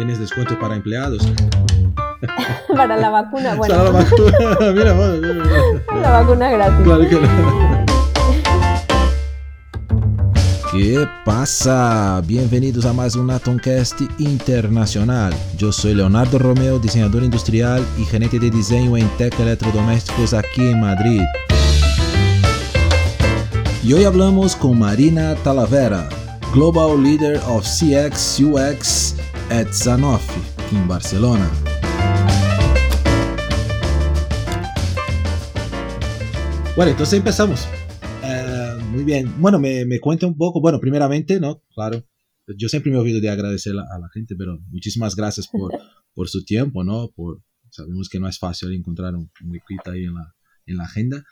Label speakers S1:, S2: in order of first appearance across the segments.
S1: ¿Tienes descuento para empleados?
S2: para la vacuna, bueno.
S1: Para la vacuna, mira, mira, mira.
S2: La vacuna gratis.
S1: Claro que no. ¿Qué pasa? Bienvenidos a más un Atomcast internacional. Yo soy Leonardo Romeo, diseñador industrial y gerente de diseño en Tech Electrodomésticos aquí en Madrid. Y hoy hablamos con Marina Talavera, Global Leader of CX UX at Sanofi, en Barcelona. Bueno, entonces empezamos. Eh, muy bien. Bueno, me, me cuenta un poco. Bueno, primeramente, ¿no? Claro. Yo siempre me olvido de agradecer a la gente, pero muchísimas gracias por, por su tiempo, ¿no? Por, sabemos que no es fácil encontrar un, un huequito ahí en la, en la agenda.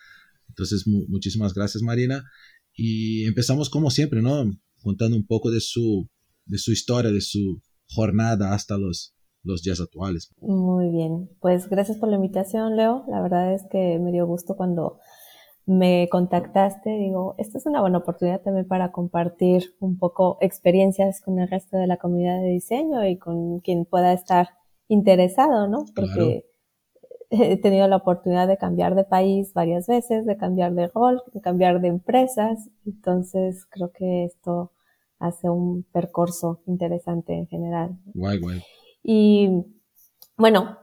S1: Entonces, mu muchísimas gracias, Marina. Y empezamos como siempre, ¿no? Contando un poco de su, de su historia, de su jornada hasta los, los días actuales.
S2: Muy bien, pues gracias por la invitación, Leo. La verdad es que me dio gusto cuando me contactaste. Digo, esta es una buena oportunidad también para compartir un poco experiencias con el resto de la comunidad de diseño y con quien pueda estar interesado, ¿no? Porque he tenido la oportunidad de cambiar de país varias veces, de cambiar de rol, de cambiar de empresas. Entonces creo que esto hace un percurso interesante en general.
S1: Guay, guay.
S2: Y bueno,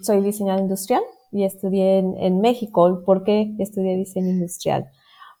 S2: soy diseñador industrial y estudié en, en México. ¿Por qué estudié diseño industrial?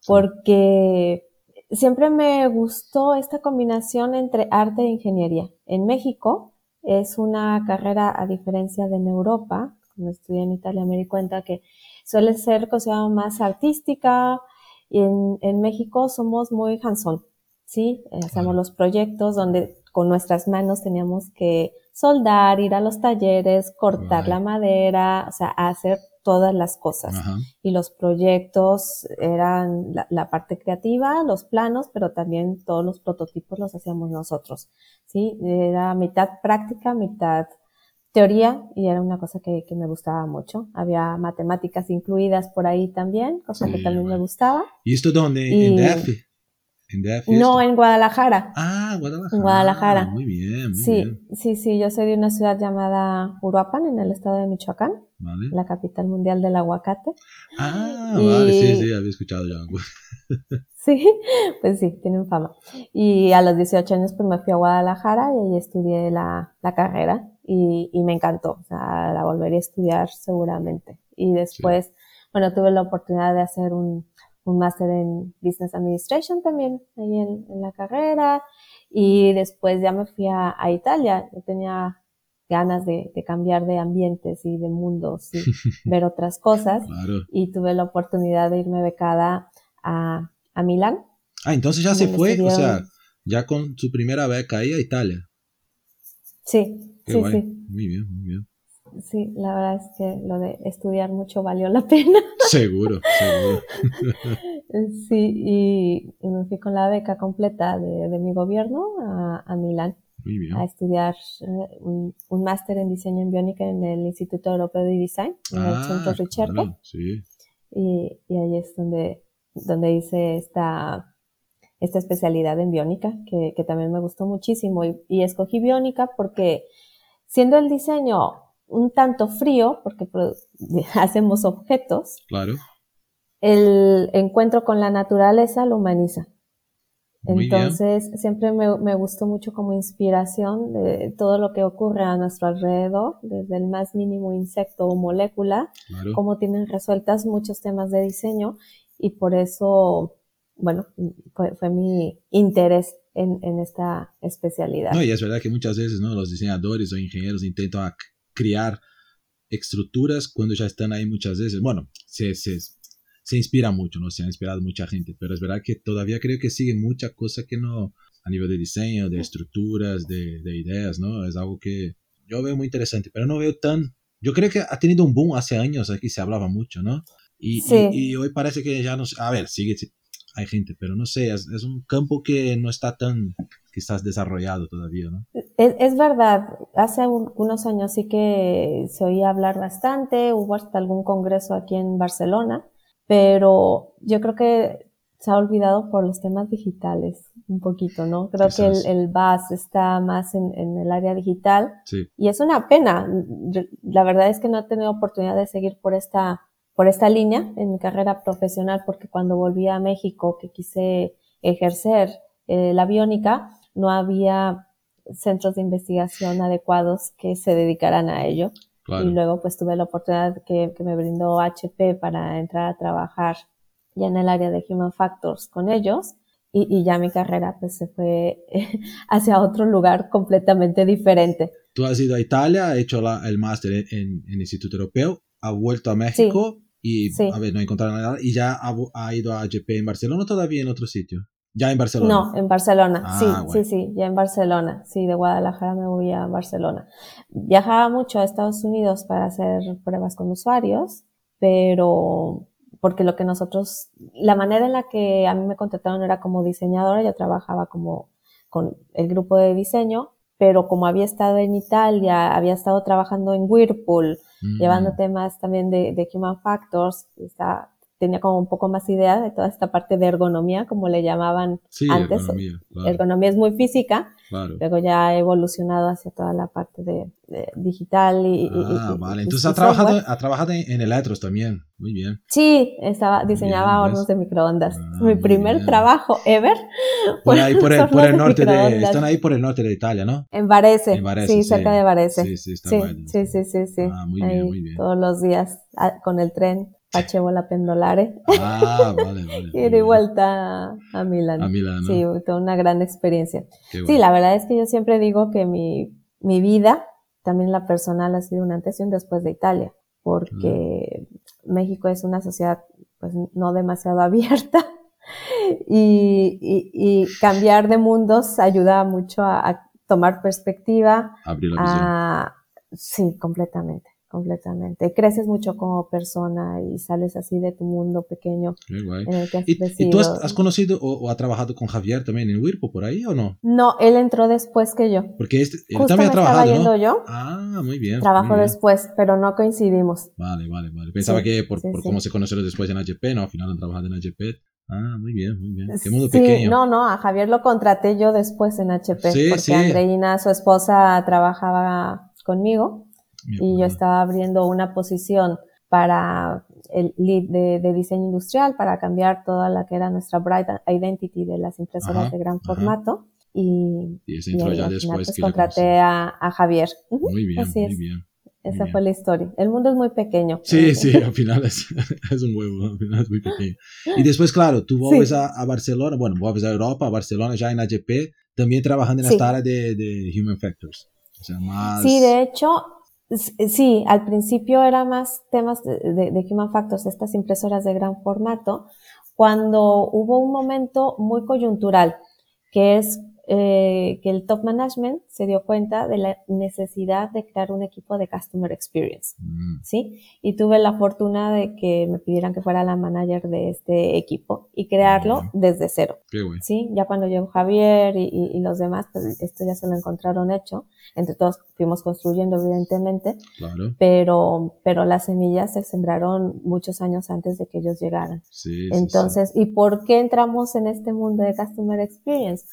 S2: Porque siempre me gustó esta combinación entre arte e ingeniería. En México es una carrera, a diferencia de en Europa, cuando estudié en Italia me di cuenta que suele ser considerada más artística y en, en México somos muy hands-on, ¿sí? Hacemos los proyectos donde con nuestras manos teníamos que soldar, ir a los talleres, cortar right. la madera, o sea, hacer todas las cosas. Y los proyectos eran la, la, parte creativa, los planos, pero también todos los prototipos los hacíamos nosotros. Sí, era mitad práctica, mitad teoría y era una cosa que, que me gustaba mucho. Había matemáticas incluidas por ahí también, cosa sí, que también bueno. me gustaba.
S1: ¿Y esto dónde? Y, ¿En DF?
S2: ¿En DF no, en Guadalajara.
S1: Ah, Guadalajara.
S2: En Guadalajara.
S1: Muy bien, muy
S2: sí,
S1: bien.
S2: Sí, sí, yo soy de una ciudad llamada Uruapan, en el estado de Michoacán,
S1: vale.
S2: la capital mundial del aguacate.
S1: Ah, y... vale, sí, sí, había escuchado ya.
S2: sí, pues sí, tienen fama. Y a los 18 años pues me fui a Guadalajara y ahí estudié la, la carrera y, y, me encantó, o sea, la volvería a estudiar seguramente. Y después, sí. bueno, tuve la oportunidad de hacer un un máster en Business Administration también ahí en, en, la carrera y después ya me fui a, a Italia. Yo tenía ganas de, de, cambiar de ambientes y de mundos y ver otras cosas
S1: claro.
S2: y tuve la oportunidad de irme becada a, a Milán.
S1: Ah, entonces ya se fue, o sea, ya con su primera beca ahí a Italia.
S2: Sí,
S1: Qué
S2: sí,
S1: guay.
S2: sí.
S1: Muy bien, muy bien.
S2: Sí, la verdad es que lo de estudiar mucho valió la pena.
S1: Seguro, seguro.
S2: sí, y, y, me fui con la beca completa de, de mi gobierno a, a, Milán a estudiar uh, un, un máster en diseño en biónica en el Instituto Europeo de Design, en
S1: ah,
S2: el Centro Ricerca.
S1: Claro, sí.
S2: y, y, ahí es donde, donde hice esta, esta especialidad en biónica, que, que también me gustó muchísimo. Y, y escogí biónica porque siendo el diseño un tanto frío, porque hacemos objetos.
S1: Claro.
S2: El encuentro con la naturaleza lo humaniza. Muy Entonces, bien. siempre me, me, gustó mucho como inspiración de todo lo que ocurre a nuestro alrededor, desde el más mínimo insecto o molécula,
S1: claro.
S2: cómo tienen resueltas muchos temas de diseño y por eso, bueno, fue, fue mi interés en, en, esta especialidad.
S1: No, y es verdad que muchas veces, ¿no? Los diseñadores o ingenieros intentan crear estructuras cuando ya están ahí muchas veces. Bueno, se, se, se inspira mucho, ¿no? Se ha inspirado mucha gente, pero es verdad que todavía creo que sigue mucha cosa que no, a nivel de diseño, de estructuras, de, de ideas, ¿no? Es algo que yo veo muy interesante, pero no veo tan... Yo creo que ha tenido un boom hace años, aquí se hablaba mucho, ¿no? Y,
S2: sí.
S1: y, y hoy parece que ya no... A ver, sigue, hay gente, pero no sé, es, es, un campo que no está tan quizás desarrollado todavía, ¿no?
S2: Es, es, verdad, hace un, unos años sí que se oía hablar bastante, hubo hasta algún congreso aquí en Barcelona, pero yo creo que se ha olvidado por los temas digitales. un poquito, ¿no? Creo que el, el BAS está más en, en el área digital
S1: Sí,
S2: y es una pena. La verdad es que no he tenido oportunidad de seguir por esta, por esta línea en mi carrera profesional porque cuando volví a México que quise ejercer eh, la biónica, no había centros de investigación adecuados que se dedicaran a ello.
S1: claro.
S2: Y luego pues tuve la oportunidad que, que me brindó HP para entrar a trabajar ya en el área de Human Factors con ellos. Y, y ya mi carrera pues se fue hacia otro lugar completamente diferente.
S1: Tú has ido a Italia, has hecho la- el máster en, en Instituto Europeo, ha vuelto a México y,
S2: Sí.
S1: a ver, no encontraron nada, y ya ha, ido a HP en Barcelona o todavía en otro sitio. Ya en Barcelona.
S2: No, en Barcelona,
S1: Ah,
S2: sí,
S1: bueno.
S2: sí, sí, ya en Barcelona, sí, de Guadalajara me voy a Barcelona. Viajaba mucho a Estados Unidos para hacer pruebas con usuarios, pero porque lo que nosotros, la manera en la que a mí me contrataron era como diseñadora, yo trabajaba como con el grupo de diseño, pero como había estado en Italia, había estado trabajando en Whirlpool,
S1: Mm,
S2: llevando temas también de, de Human Factors, está, tenía como un poco más idea de toda esta parte de ergonomía, como le llamaban
S1: Sí,
S2: antes.
S1: claro,
S2: Ergonomía es muy física,
S1: claro.
S2: luego ya ha evolucionado hacia toda la parte de, de digital y,
S1: Ah,
S2: y-
S1: vale.
S2: y-
S1: Entonces trabajado, ha trabajado en, electros también. Muy bien.
S2: Sí, estaba, diseñaba
S1: Bien,
S2: hornos de microondas.
S1: Ah,
S2: Mi primer
S1: bien.
S2: trabajo ever.
S1: Por ahí, por el, por el norte de, están ahí por el norte de Italia, ¿no?
S2: En Varese,
S1: En Varese,
S2: sí,
S1: sí.
S2: cerca de Varese.
S1: Sí, sí, está
S2: Sí,
S1: bueno.
S2: sí, sí, sí, sí.
S1: Ah, muy
S2: Ahí
S1: bien, muy bien.
S2: Todos los días ah, con el tren, Pachevola Pendolare,
S1: Ah, vale, vale.
S2: y
S1: bien.
S2: vuelta a, Milán.
S1: A Milán.
S2: Sí, toda una gran experiencia. Sí, la verdad es que yo siempre digo que mi, mi vida, también la personal, ha sido un antes y un después de Italia, porque México es una sociedad pues no demasiado abierta y, y- y cambiar de mundos ayuda mucho a, a tomar perspectiva,
S1: Abrir la visión.
S2: a, sí, completamente, completamente. Creces mucho como persona y sales así de tu mundo pequeño en el que has
S1: ¿Y, y
S2: crecido.
S1: tú has, has conocido o, o has trabajado con Javier también en Wirpo por ahí o no?
S2: No, él entró después que yo.
S1: Porque este, él
S2: Justo
S1: también
S2: me
S1: ha
S2: estaba
S1: trabajado,
S2: yendo
S1: ¿no?
S2: yo.
S1: Ah, muy bien.
S2: Trabajo
S1: muy bien.
S2: después, pero no coincidimos.
S1: Vale, vale, vale. Pensaba
S2: Sí,
S1: que por,
S2: sí,
S1: por
S2: sí.
S1: cómo se conocieron después en AGP, ¿no? Al final han trabajado en AGP. Ah, muy bien, muy bien. Qué mundo
S2: sí,
S1: pequeño.
S2: no, no, a Javier lo contraté yo después en HP,
S1: Sí,
S2: porque
S1: sí.
S2: Andreina, su esposa, trabajaba conmigo Y yo
S1: abuelo.
S2: estaba abriendo una posición para el lead de, de diseño industrial, para cambiar toda la que era nuestra Bright Identity de las impresoras
S1: Ajá,
S2: de gran
S1: ajá.
S2: formato. Y,
S1: Y ese
S2: y ahí
S1: ya
S2: al final,
S1: después
S2: pues,
S1: que
S2: contraté a, a Javier.
S1: Muy bien,
S2: así
S1: muy
S2: es.
S1: bien.
S2: Esa
S1: bien.
S2: fue la historia. El mundo es muy pequeño.
S1: Sí, sí, al final es, es un huevo, al final es muy pequeño. Y después, claro, tú vuelves a, a Barcelona, bueno, vuelves a Europa, a Barcelona, ya en AGP, también trabajando en
S2: Sí.
S1: esta área de, de Human Factors. O sea, más...
S2: Sí, de hecho, sí, al principio era más temas de, de- de Human Factors, estas impresoras de gran formato, cuando hubo un momento muy coyuntural, que es eh, que el top management se dio cuenta de la necesidad de crear un equipo de Customer Experience.
S1: Mm,
S2: ¿sí? Y tuve la fortuna de que me pidieran que fuera la manager de este equipo y crearlo desde cero,
S1: qué guay.
S2: ¿sí? Ya cuando llegó Javier y, y- y los demás, pues esto ya se lo encontraron hecho. Entre todos fuimos construyendo, evidentemente,
S1: Claro.
S2: pero, pero las semillas se sembraron muchos años antes de que ellos llegaran.
S1: Sí, sí, sí.
S2: Entonces, ¿y por qué entramos en este mundo de Customer Experience?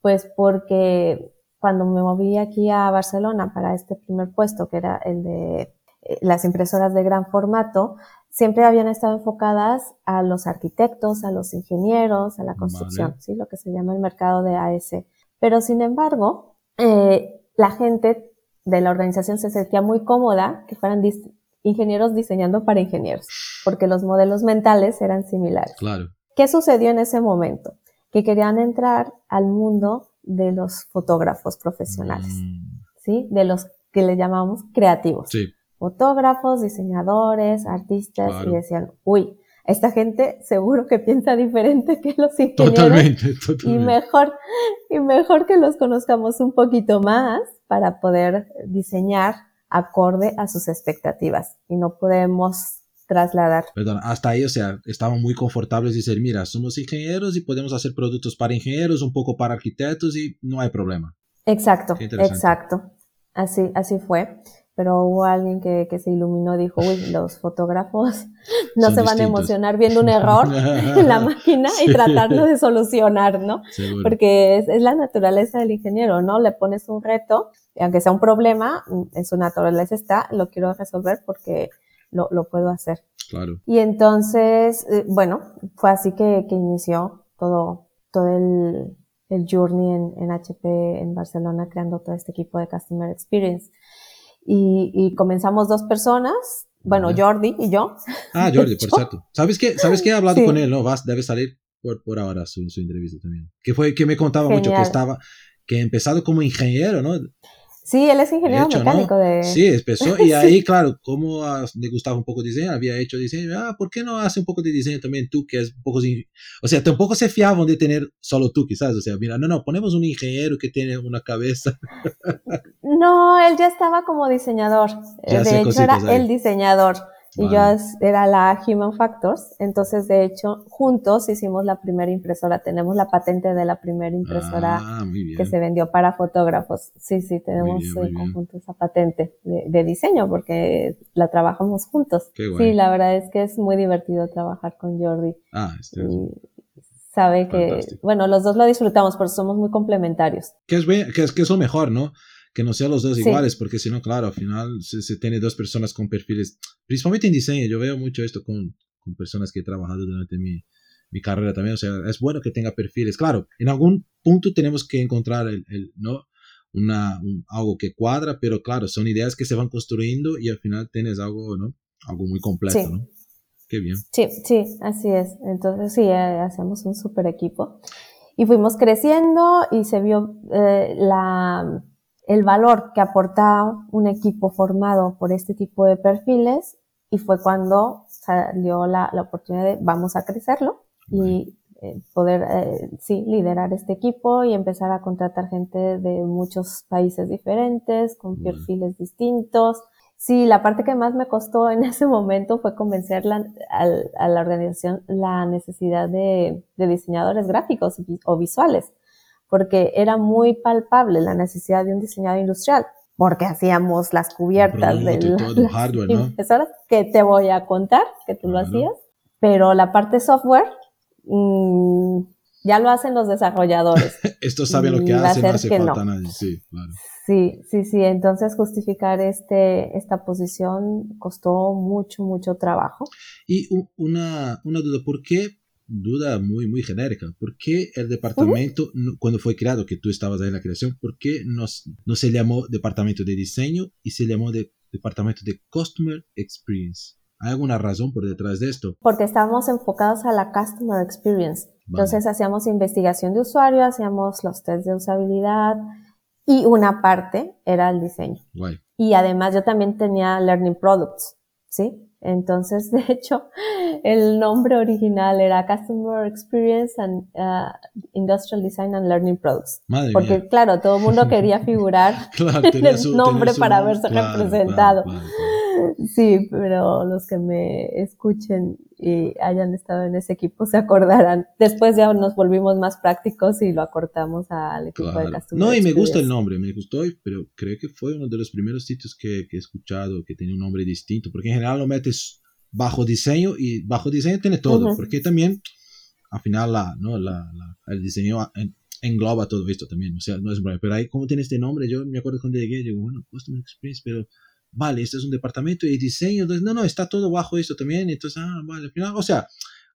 S2: Pues porque cuando me moví aquí a Barcelona para este primer puesto, que era el de eh, las impresoras de gran formato, siempre habían estado enfocadas a los arquitectos, a los ingenieros, a la construcción,
S1: Vale.
S2: ¿sí? Lo que se llama el mercado de AS. Pero sin embargo, eh, la gente de la organización se sentía muy cómoda que fueran dis- ingenieros diseñando para ingenieros, porque los modelos mentales eran similares.
S1: Claro.
S2: ¿Qué sucedió en ese momento? Que querían entrar al mundo de los fotógrafos profesionales,
S1: Mm,
S2: ¿sí? De los que le llamamos creativos.
S1: sí,
S2: Fotógrafos, diseñadores, artistas,
S1: Claro.
S2: y decían, uy, esta gente seguro que piensa diferente que los ingenieros.
S1: totalmente,
S2: Y
S1: totalmente.
S2: mejor, y mejor que los conozcamos un poquito más para poder diseñar acorde a sus expectativas. Y no podemos trasladar.
S1: Perdón, hasta ahí, o sea, estaban muy confortables y decir, mira, somos ingenieros y podemos hacer productos para ingenieros, un poco para arquitectos y no hay problema.
S2: Exacto, exacto. Así, así fue. pero hubo alguien que, que se iluminó, dijo, uy, los fotógrafos no se van a emocionar viendo un error en la máquina y tratarlo de solucionar, ¿no? Porque es, es, la naturaleza del ingeniero, ¿no? Le pones un reto, y aunque sea un problema, en su naturaleza está, lo quiero resolver porque lo, lo puedo hacer.
S1: Claro.
S2: Y entonces, eh, bueno, fue así que, que inició todo, todo el, el journey en, en HP en Barcelona, creando todo este equipo de Customer Experience y, y comenzamos dos personas, bueno, Jordi y yo.
S1: Ah, Jordi, por cierto. ¿Sabes qué? ¿Sabes qué? He hablado con él, ¿no? Vas, debe salir por, por ahora su, su entrevista también. Que fue que me contaba mucho que estaba, que he empezado como ingeniero, ¿no?
S2: Sí, él es ingeniero mecánico de...
S1: Sí, empezó y ahí, claro, como le gustaba un poco diseño, había hecho diseño, ah, ¿por qué no hace un poco de diseño también tú, que es un poco... O sea, tampoco se fiaban de tener solo tú, quizás, o sea, mira, no, no, ponemos un ingeniero que tiene una cabeza.
S2: No, él ya estaba como diseñador, de hecho era el diseñador y yo era la Human Factors. Entonces, de hecho, juntos hicimos la primera impresora. Tenemos la patente de la primera impresora ah, que se vendió para fotógrafos. Sí, sí, tenemos en conjunto esa patente de, diseño porque la trabajamos juntos. Sí, la verdad es que es muy divertido trabajar con Jordi.
S1: Ah, este
S2: sabe que, bueno, los dos lo disfrutamos, porque somos muy complementarios.
S1: Que es, que es, que es lo mejor, ¿no? Que no sean los dos iguales, porque si no, claro, al final se, tiene dos personas con perfiles, principalmente en diseño, yo veo mucho esto con, con personas que he trabajado durante mi, mi, carrera también, o sea, es bueno que tenga perfiles, claro, en algún punto tenemos que encontrar el, el ¿no? Una, algo que cuadra, pero claro, son ideas que se van construyendo y al final tienes algo, ¿no? Algo muy completo, ¿no? Qué bien.
S2: Sí, sí, así es. Entonces sí, eh, hacemos un super equipo. Y fuimos creciendo y se vio eh, la, el valor que aportaba un equipo formado por este tipo de perfiles y fue cuando salió la, la oportunidad de vamos a crecerlo y eh, poder, eh, sí, liderar este equipo y empezar a contratar gente de muchos países diferentes, con perfiles distintos. Sí, la parte que más me costó en ese momento fue convencer la, a, la organización la necesidad de, de diseñadores gráficos o visuales porque era muy palpable la necesidad de un diseñador industrial, porque hacíamos las cubiertas del
S1: hardware, ¿no?
S2: que te voy a contar que tú lo hacías, pero la parte software mmm, ya lo hacen los desarrolladores.
S1: Esto sabe lo que hace, no hace falta nadie. Sí, claro.
S2: Sí, sí, sí. Entonces justificar este, esta posición costó mucho, mucho trabajo.
S1: Y una, una duda, ¿por qué duda muy, muy genérica. ¿Por qué el departamento, cuando fue creado, que tú estabas ahí en la creación, por qué no, no se llamó departamento de diseño y se llamó de, departamento de Customer Experience? ¿Hay alguna razón por detrás de esto?
S2: Porque estábamos enfocados a la Customer Experience. Entonces hacíamos investigación de usuario, hacíamos los tests de usabilidad y una parte era el diseño. Y además yo también tenía Learning Products, ¿sí? Entonces, de hecho, el nombre original era Customer Experience and uh, Industrial Design and Learning Products. Porque, claro, todo el mundo quería figurar en el nombre para verse representado. Sí, pero los que me escuchen y hayan estado en ese equipo se acordarán. Después ya nos volvimos más prácticos y lo acortamos al equipo de Customer
S1: No, y me gusta el nombre, me gustó, pero creo que fue uno de los primeros sitios que, que he escuchado que tenía un nombre distinto, porque en general lo metes bajo diseño y bajo diseño tiene todo, porque también al final la, ¿no? la, el diseño engloba todo esto también, o sea, no es pero ahí como tiene este nombre, yo me acuerdo cuando llegué, digo, bueno, Customer Experience, pero vale, este es un departamento de diseño, entonces, no, no, está todo bajo esto también, entonces, ah, vale, al final, o sea,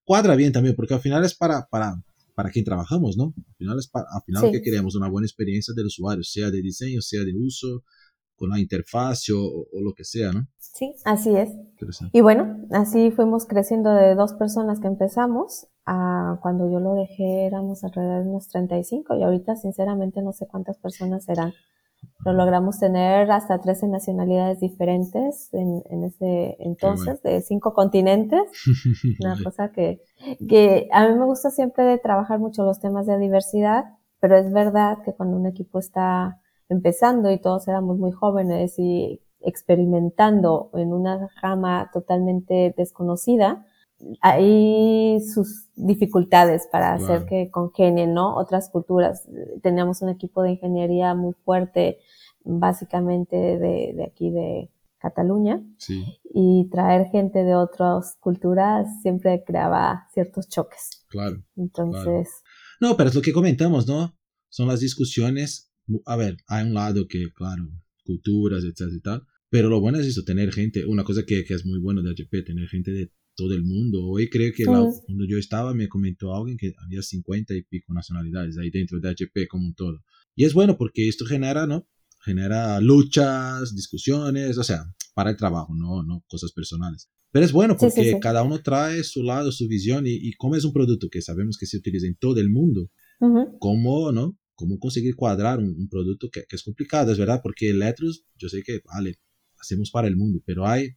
S1: cuadra bien también, porque al final es para, para, para quien trabajamos, ¿no? Al final es para, al final que queremos una buena experiencia del usuario, sea de diseño, sea de uso, con la interfaz o, o, lo que sea, ¿no?
S2: Sí, así es. Y bueno, así fuimos creciendo de dos personas que empezamos a cuando yo lo dejé éramos alrededor de unos 35 y ahorita sinceramente no sé cuántas personas serán. Lo logramos tener hasta 13 nacionalidades diferentes en, en ese entonces, de cinco continentes. Una cosa que, que a mí me gusta siempre de trabajar mucho los temas de diversidad, pero es verdad que cuando un equipo está empezando y todos éramos muy jóvenes y experimentando en una rama totalmente desconocida, hay sus dificultades para hacer que congenien, ¿no? Otras culturas. Teníamos un equipo de ingeniería muy fuerte, básicamente de, de aquí de, Cataluña.
S1: Sí.
S2: Y traer gente de otras culturas siempre creaba ciertos choques.
S1: Claro.
S2: Entonces.
S1: No, pero es lo que comentamos, ¿no? Son las discusiones. A ver, hay un lado que, claro, culturas, etcétera y tal. Pero lo bueno es eso, tener gente. Una cosa que, que es muy bueno de HP, tener gente de todo el mundo. Hoy creo que cuando yo estaba me comentó alguien que había 50 y pico nacionalidades ahí dentro de HP como un todo. Y es bueno porque esto genera, ¿no? Genera luchas, discusiones, o sea, para el trabajo, no, no cosas personales. Pero es bueno porque cada uno trae su lado, su visión y, y, como es un producto que sabemos que se utiliza en todo el mundo, cómo, ¿no? Cómo conseguir cuadrar un, producto que, que, es complicado, es verdad, porque Electros, yo sé que, vale, hacemos para el mundo, pero hay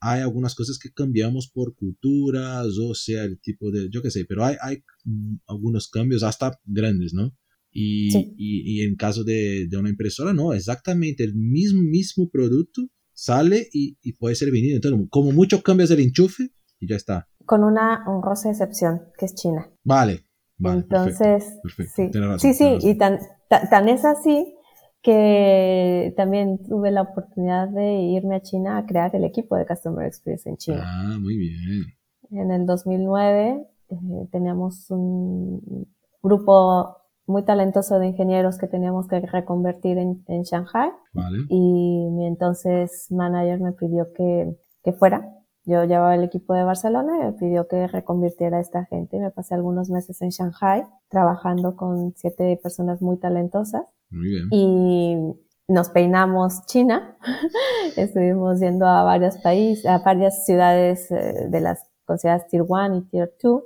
S1: hay algunas cosas que cambiamos por culturas, o sea, el tipo de, yo qué sé, pero hay, hay mm, algunos cambios hasta grandes, ¿no? Y, y, y, en caso de, de, una impresora, no, exactamente el mismo, mismo producto sale y, y, puede ser vendido. Entonces, como mucho cambias el enchufe y ya está.
S2: Con una honrosa excepción, que es China.
S1: Vale. vale
S2: Entonces, sí, sí, sí, y tan, tan es así que también tuve la oportunidad de irme a China a crear el equipo de Customer Experience en China.
S1: Ah, muy bien.
S2: En el 2009 eh, teníamos un grupo muy talentoso de ingenieros que teníamos que reconvertir en, en Shanghai.
S1: Vale.
S2: Y mi entonces manager me pidió que, que fuera. Yo llevaba el equipo de Barcelona y me pidió que reconvirtiera a esta gente. Me pasé algunos meses en Shanghai trabajando con siete personas muy talentosas.
S1: Muy bien.
S2: Y nos peinamos China. Estuvimos yendo a varios países, a varias ciudades eh, de las consideradas Tier 1 y Tier 2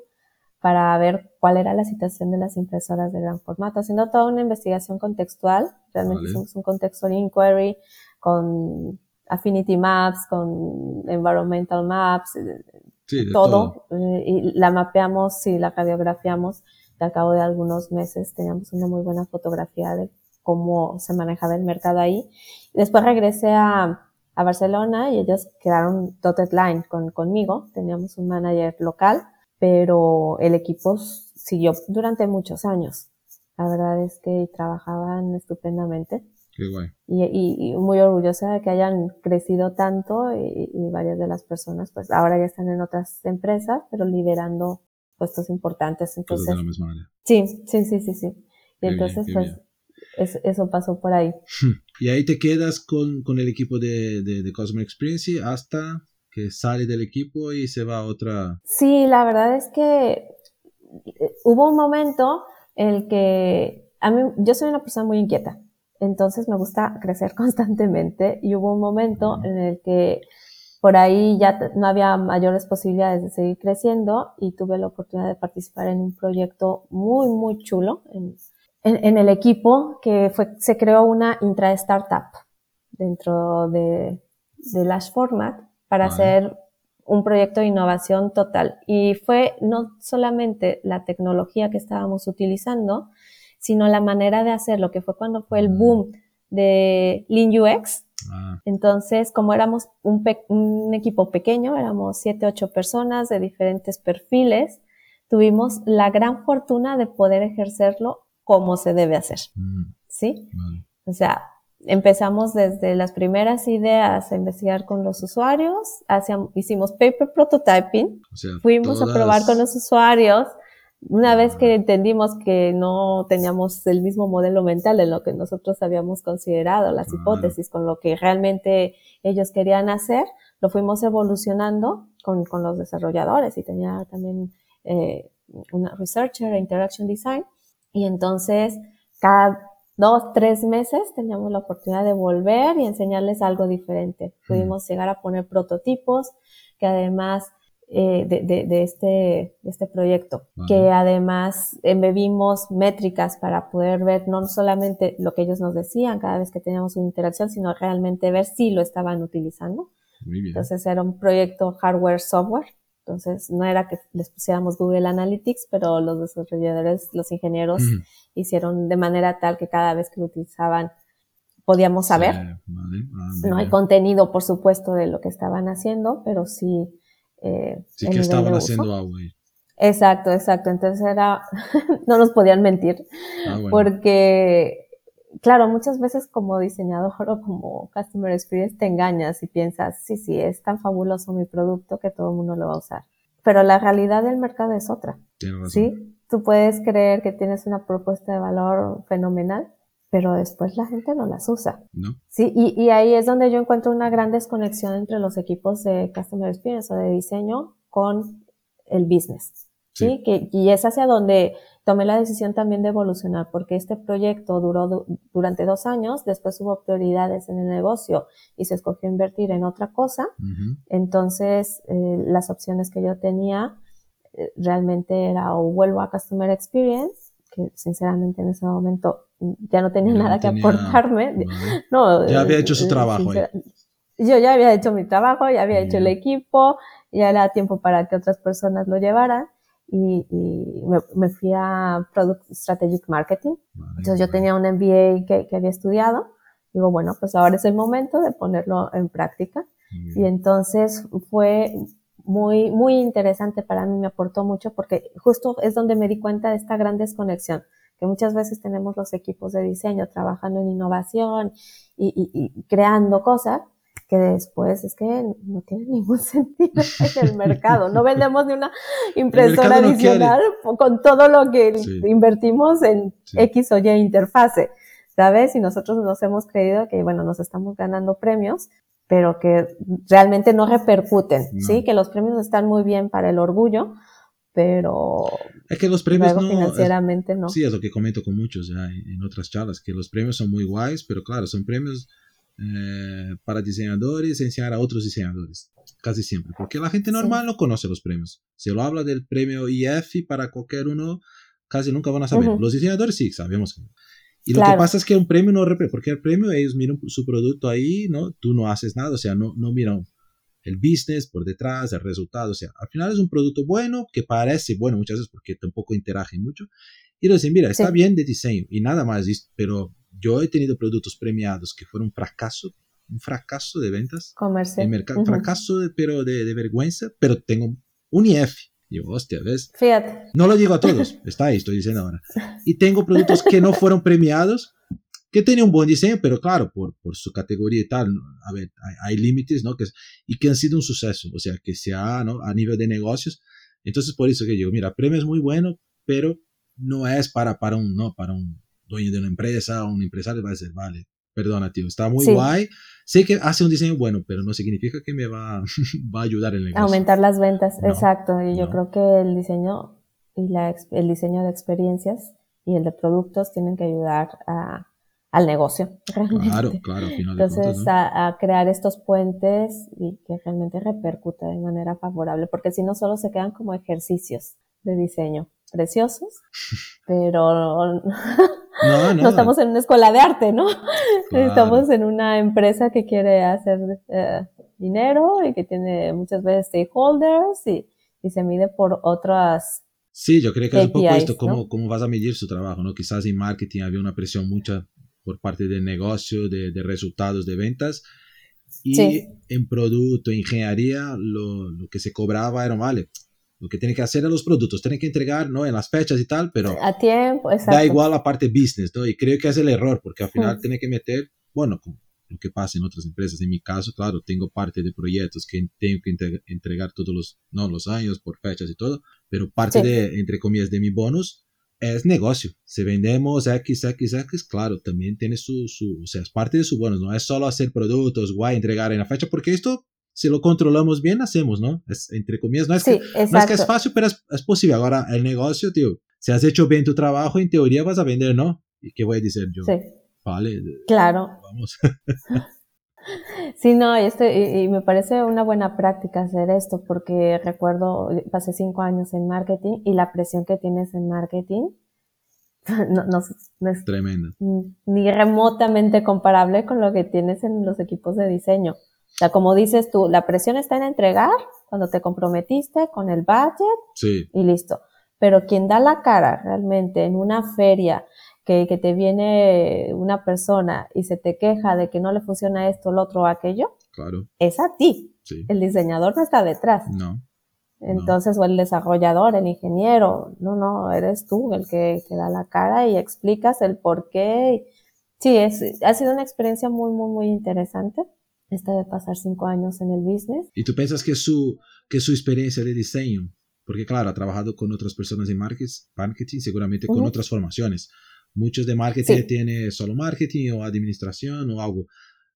S2: para ver cuál era la situación de las impresoras de gran formato, haciendo toda una investigación contextual. Realmente hicimos un contextual inquiry con affinity maps, con environmental maps,
S1: eh, sí,
S2: todo, todo. Eh, y la mapeamos y la radiografiamos. Y al cabo de algunos meses teníamos una muy buena fotografía de cómo se manejaba el mercado ahí. Después regresé a, a Barcelona y ellos quedaron dotted line con, conmigo. Teníamos un manager local, pero el equipo siguió durante muchos años. La verdad es que trabajaban estupendamente.
S1: Qué guay.
S2: Y, y, muy orgullosa de que hayan crecido tanto y, y, varias de las personas, pues ahora ya están en otras empresas, pero liderando puestos importantes. Entonces,
S1: de la misma.
S2: Sí, sí, sí, sí, sí. Y
S1: Qué
S2: entonces,
S1: bien,
S2: pues,
S1: bien.
S2: Es- eso pasó por ahí.
S1: Y ahí te quedas con, con el equipo de, de, de Experience hasta que sale del equipo y se va a otra.
S2: Sí, la verdad es que eh, hubo un momento en el que a mí, yo soy una persona muy inquieta, entonces me gusta crecer constantemente y hubo un momento en el que por ahí ya no había mayores posibilidades de seguir creciendo y tuve la oportunidad de participar en un proyecto muy, muy chulo en, en, en el equipo que fue, se creó una intra-startup dentro de, de Lash Format para hacer un proyecto de innovación total. Y fue no solamente la tecnología que estábamos utilizando, sino la manera de hacerlo, que fue cuando fue el
S1: Mm.
S2: boom de Lean UX.
S1: Ah,
S2: Entonces, como éramos un, un equipo pequeño, éramos siete, ocho personas de diferentes perfiles, tuvimos la gran fortuna de poder ejercerlo como se debe hacer,
S1: mm,
S2: ¿sí?
S1: vale.
S2: O sea, empezamos desde las primeras ideas a investigar con los usuarios, hacíamos, hicimos paper prototyping,
S1: O sea,
S2: fuimos a probar con los usuarios. Una vez
S1: Ah.
S2: que entendimos que no teníamos el mismo modelo mental de lo que nosotros habíamos considerado, las hipótesis, con lo que realmente ellos querían hacer, lo fuimos evolucionando con, con los desarrolladores y tenía también eh, una researcher interaction design. Y entonces, cada dos, tres meses teníamos la oportunidad de volver y enseñarles algo diferente. Pudimos llegar a poner prototipos que además eh, de, de- de este, de este proyecto, que además embebimos métricas para poder ver no solamente lo que ellos nos decían cada vez que teníamos una interacción, sino realmente ver si lo estaban utilizando.
S1: Muy bien.
S2: Entonces era un proyecto hardware-software. Entonces no era que les pusiéramos Google Analytics, pero los desarrolladores, los ingenieros hicieron de manera tal que cada vez que lo utilizaban podíamos saber.
S1: Sí, vale. Ah,
S2: No hay contenido, por supuesto, de lo que estaban haciendo, pero sí. Eh,
S1: Sí que estaban haciendo ahí.
S2: Exacto, exacto. Entonces era, no nos podían mentir,
S1: Ah, bueno.
S2: porque claro, muchas veces como diseñador o como customer experience te engañas y piensas, sí, sí, es tan fabuloso mi producto que todo el mundo lo va a usar. Pero la realidad del mercado es otra. ¿Sí? Tú puedes creer que tienes una propuesta de valor fenomenal, pero después la gente no las usa.
S1: No.
S2: Sí, y, y ahí es donde yo encuentro una gran desconexión entre los equipos de customer experience o de diseño con el business. ¿sí? Que, y es hacia donde tomé la decisión también de evolucionar, porque este proyecto duró durante dos años, después hubo prioridades en el negocio y se escogió invertir en otra cosa. Entonces, eh, las opciones que yo tenía eh, realmente era o vuelvo a Customer Experience, que sinceramente en ese momento ya no tenía nada que aportarme. No,
S1: ya había hecho su eh, trabajo.
S2: Yo ya había hecho mi trabajo, ya había hecho el equipo, ya era tiempo para que otras personas lo llevaran y, me, fui a Product Strategic Marketing. Entonces yo tenía un MBA que, había estudiado. Digo, bueno, pues ahora es el momento de ponerlo en práctica. Y entonces fue muy, muy interesante para mí, me aportó mucho porque justo es donde me di cuenta de esta gran desconexión, que muchas veces tenemos los equipos de diseño trabajando en innovación y, y creando cosas, que después es que no tiene ningún sentido en el mercado. No vendemos ni una impresora adicional con todo lo que invertimos en X o Y interfase, ¿sabes? Y nosotros nos hemos creído que, bueno, nos estamos ganando premios, pero que realmente no repercuten, ¿sí? Que los premios están muy bien para el orgullo, pero
S1: es que los premios no,
S2: financieramente no.
S1: Sí, es lo que comento con muchos ya en otras charlas, que los premios son muy guays, pero claro, son premios eh, para diseñadores enseñar a otros diseñadores, casi siempre, porque la gente normal no conoce los premios. Se lo habla del premio IF para cualquier uno, casi nunca van a saber. Los diseñadores sí, sabemos. Y lo que pasa es que un premio no porque el premio ellos miran su producto ahí, ¿no? Tú no haces nada, o sea, no, no miran el business por detrás, el resultado, o sea, al final es un producto bueno que parece bueno muchas veces porque tampoco interagen mucho. Y dicen, mira, está bien de diseño y nada más, pero yo he tenido productos premiados que fueron un fracaso, un fracaso de ventas.
S2: Comercial.
S1: En mercado, fracaso, de, pero de, de, vergüenza, pero tengo un IF. Digo, hostia, ¿ves?
S2: Fíjate.
S1: No lo digo a todos, está ahí, estoy diciendo ahora. Y tengo productos que no fueron premiados, que tenían un buen diseño, pero claro, por, por su categoría y tal, a ver, hay, límites, ¿no? Que, y que han sido un suceso, o sea, que sea, ¿no? A nivel de negocios. Entonces, por eso que digo, mira, premio es muy bueno, pero no es para, para un, no, para un dueño de una empresa o un empresario va a decir, vale, perdona, tío, está muy guay. Sé que hace un diseño bueno, pero no significa que me va, va a ayudar el negocio.
S2: Aumentar las ventas, exacto. Y yo creo que el diseño y la, el diseño de experiencias y el de productos tienen que ayudar a, al negocio.
S1: Claro, claro.
S2: Entonces, a, crear estos puentes y que realmente repercute de manera favorable, porque si no, solo se quedan como ejercicios de diseño preciosos, pero no, estamos en una escuela de arte, ¿no? Estamos en una empresa que quiere hacer eh, dinero y que tiene muchas veces stakeholders y, y, se mide por otras...
S1: Sí, yo creo que es un poco esto, cómo, cómo vas a medir su trabajo, ¿no? Quizás en marketing había una presión mucha por parte del negocio, de, de resultados de ventas, y en producto, ingeniería, lo, lo, que se cobraba era, vale, lo que tiene que hacer es los productos, tiene que entregar, ¿no? En las fechas y tal, pero
S2: a tiempo,
S1: da igual la parte business, ¿no? Y creo que es el error, porque al final tiene que meter, bueno, lo que pasa en otras empresas. En mi caso, claro, tengo parte de proyectos que tengo que entregar todos los, no los años por fechas y todo, pero parte de, entre comillas, de mi bonus es negocio. Si vendemos X, X, X, claro, también tiene su, su, o sea, es parte de su bonus, no es solo hacer productos, guay, entregar en la fecha, porque esto si lo controlamos bien, hacemos, ¿no? Es, entre comillas, no es, que, no es que es fácil, pero es, posible. Ahora, el negocio, tío, si has hecho bien tu trabajo, en teoría vas a vender, ¿no? ¿Y qué voy a decir yo?
S2: Sí.
S1: Vale.
S2: Claro.
S1: Vamos.
S2: sí, no, y, este, y, me parece una buena práctica hacer esto, porque recuerdo, pasé cinco años en marketing y la presión que tienes en marketing no, no, no es
S1: tremenda.
S2: Ni remotamente comparable con lo que tienes en los equipos de diseño. O sea, como dices tú, la presión está en entregar cuando te comprometiste con el budget y listo. Pero quien da la cara realmente en una feria que, que, te viene una persona y se te queja de que no le funciona esto, lo otro o aquello,
S1: claro.
S2: es a ti. El diseñador no está detrás.
S1: No.
S2: Entonces, o el desarrollador, el ingeniero, no, no, eres tú el que, que da la cara y explicas el por qué Sí, es, ha sido una experiencia muy, muy, muy interesante. Esta de pasar cinco años en el business.
S1: ¿Y tú piensas que su, que su experiencia de diseño, porque claro, ha trabajado con otras personas en marketing, seguramente con otras formaciones. Muchos de marketing tiene solo marketing o administración o algo.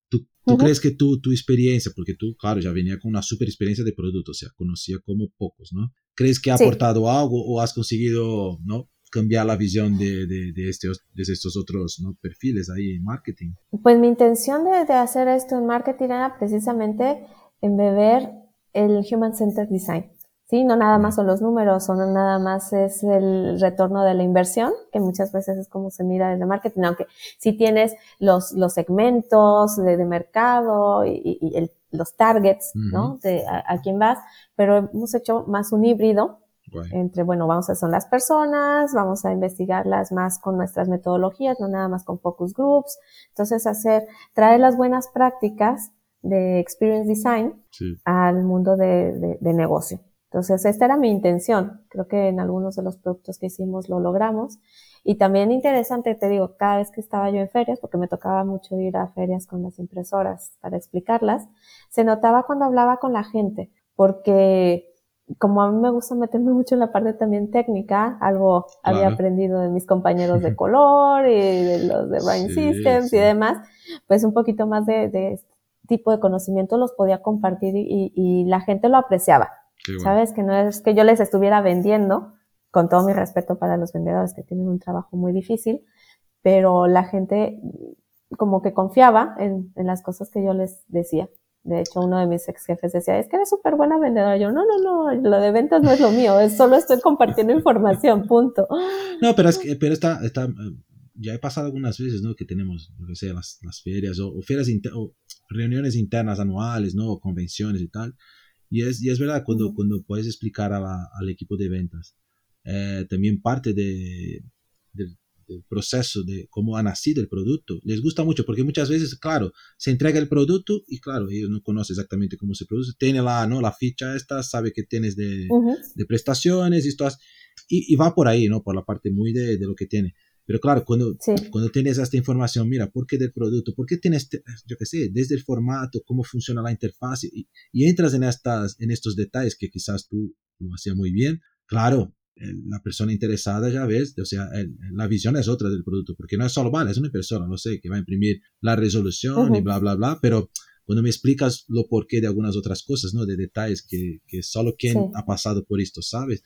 S1: ¿Tú, tú crees que tu, tu experiencia, porque tú, claro, ya venía con una super experiencia de producto, o sea, conocía como pocos, ¿no? ¿Crees que ha aportado algo o has conseguido, ¿no? Cambiar la visión de, de, de, estos, de estos otros ¿no? perfiles ahí en marketing?
S2: Pues mi intención de, de, hacer esto en marketing era precisamente embeber el Human Centered Design. Sí, no nada más son los números, o no nada más es el retorno de la inversión, que muchas veces es como se mira en el marketing, aunque sí tienes los, los segmentos de, de mercado y, y el, los targets, ¿no? De a, a, quién vas, pero hemos hecho más un híbrido entre, bueno, vamos a son las personas, vamos a investigarlas más con nuestras metodologías, no nada más con focus groups. Entonces, hacer, traer las buenas prácticas de experience design al mundo de, de, de, negocio. Entonces, esta era mi intención. Creo que en algunos de los productos que hicimos lo logramos. Y también interesante, te digo, cada vez que estaba yo en ferias, porque me tocaba mucho ir a ferias con las impresoras para explicarlas, se notaba cuando hablaba con la gente, porque como a mí me gusta meterme mucho en la parte también técnica, algo había aprendido de mis compañeros de color y de los de Brain Systems y demás, pues un poquito más de, de, este tipo de conocimiento los podía compartir y, y la gente lo apreciaba. Bueno. ¿Sabes? Que no es que yo les estuviera vendiendo, con todo mi respeto para los vendedores que tienen un trabajo muy difícil, pero la gente como que confiaba en, en las cosas que yo les decía. De hecho, uno de mis ex jefes decía, es que eres súper buena vendedora. Yo, no, no, no, lo de ventas no es lo mío, es solo estoy compartiendo información, punto.
S1: No, pero es que, pero está, está, ya he pasado algunas veces, ¿no? Que tenemos, lo que sea, las, las ferias o, o ferias, inter, o reuniones internas anuales, ¿no? O convenciones y tal. Y es, y es verdad, cuando, cuando puedes explicar a la, al equipo de ventas, eh, también parte de, de, del proceso de cómo ha nacido el producto. Les gusta mucho porque muchas veces, claro, se entrega el producto y claro, ellos no conocen exactamente cómo se produce. Tiene la, ¿no? la ficha esta, sabe que tienes de, uh -huh. de prestaciones y, esto, y, y, va por ahí, ¿no? Por la parte muy de, de lo que tiene. Pero claro, cuando, sí. cuando tienes esta información, mira, ¿por qué del producto? ¿Por qué tienes, yo qué sé, desde el formato, cómo funciona la interfaz? Y, y entras en, estas, en estos detalles que quizás tú lo hacías muy bien. Claro, la persona interesada ya ves, o sea, el, la visión es otra del producto, porque no es solo, vale, es una persona, no sé, que va a imprimir la resolución uh -huh. y bla, bla, bla, pero cuando me explicas lo porqué de algunas otras cosas, ¿no? De detalles que, que solo quien sí. ha pasado por esto sabe,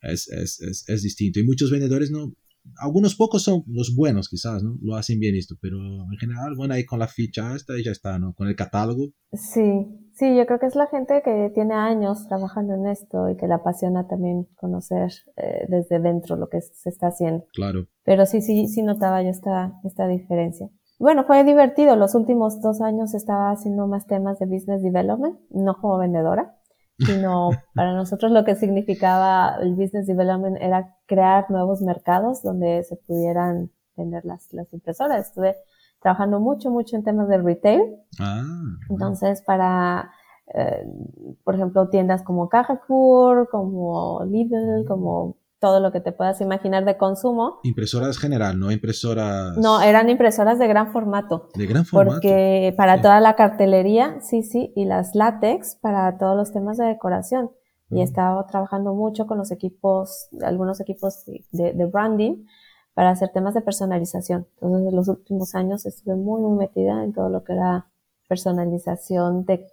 S1: es, es, es, es, distinto. Y muchos vendedores no, algunos pocos son los buenos quizás, ¿no? Lo hacen bien esto, pero en general, bueno, ahí con la ficha esta y ya está, ¿no? Con el catálogo.
S2: Sí, sí, yo creo que es la gente que tiene años trabajando en esto y que le apasiona también conocer eh, desde dentro lo que se está haciendo.
S1: Claro.
S2: Pero sí, sí, sí notaba yo esta, esta diferencia. Bueno, fue divertido. Los últimos dos años estaba haciendo más temas de business development, no como vendedora, sino para nosotros lo que significaba el business development era crear nuevos mercados donde se pudieran vender las, las impresoras. Estuve trabajando mucho, mucho en temas de retail.
S1: Ah,
S2: Entonces, para, eh, por ejemplo, tiendas como Carrefour, como Lidl, como todo lo que te puedas imaginar de consumo.
S1: Impresoras general, no impresoras.
S2: No, eran impresoras de gran formato.
S1: De gran formato.
S2: Porque para sí. toda la cartelería, sí, sí, y las látex para todos los temas de decoración. Mm. Y he estado trabajando mucho con los equipos, algunos equipos de, de, branding para hacer temas de personalización. Entonces, en los últimos años estuve muy, muy metida en todo lo que era personalización de,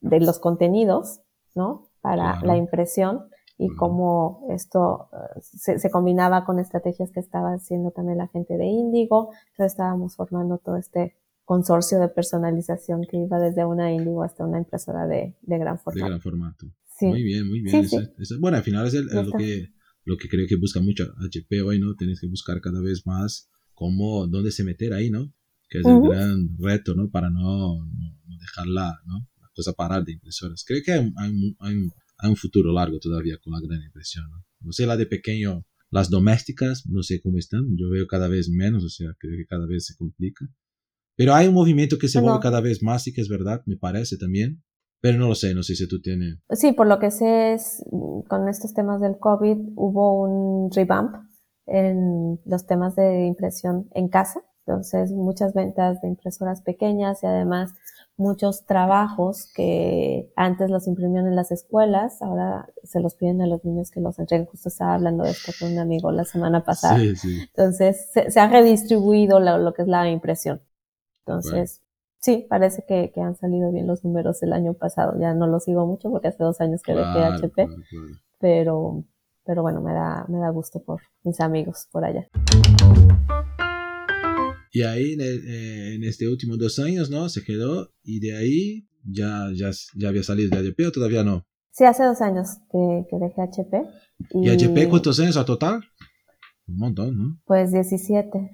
S2: de los contenidos, ¿no? Para claro. la impresión y cómo esto uh, se, se, combinaba con estrategias que estaba haciendo también la gente de Índigo. Entonces estábamos formando todo este consorcio de personalización que iba desde una Índigo hasta una impresora de, de, gran formato.
S1: De gran formato. Sí. Muy bien, muy bien. Sí, eso, eso, bueno, al final es, el, es lo, que, lo que creo que busca mucho HP hoy, ¿no? Tienes que buscar cada vez más cómo, dónde se meter ahí, ¿no? Que es uh -huh. el gran reto, ¿no? Para no, no, no dejarla, ¿no? La cosa parar de impresoras. Creo que hay, hay, hay hay un futuro largo todavía con la gran impresión. ¿no? no sé, la de pequeño, las domésticas, no sé cómo están, yo veo cada vez menos, o sea, creo que cada vez se complica. Pero hay un movimiento que se no. mueve cada vez más y que es verdad, me parece también. Pero no lo sé, no sé si tú tienes.
S2: Sí, por lo que sé es, con estos temas del COVID hubo un revamp en los temas de impresión en casa Entonces, muchas ventas de impresoras pequeñas y además muchos trabajos que antes los imprimían en las escuelas, ahora se los piden a los niños que los entreguen. Justo estaba hablando de esto con un amigo la semana pasada. Entonces, se, ha redistribuido lo, que es la impresión. Entonces, sí, parece que, han salido bien los números el año pasado. Ya no lo sigo mucho porque hace dos años que dejé HP, pero, pero bueno, me da, me da gusto por mis amigos por allá.
S1: Y ahí en, eh, en este último dos años, ¿no? Se quedó y de ahí ya, ya, ya había salido de HP o todavía no.
S2: Sí, hace dos años que, que dejé HP.
S1: ¿Y, HP cuántos años a total? Un montón, ¿no?
S2: Pues 17.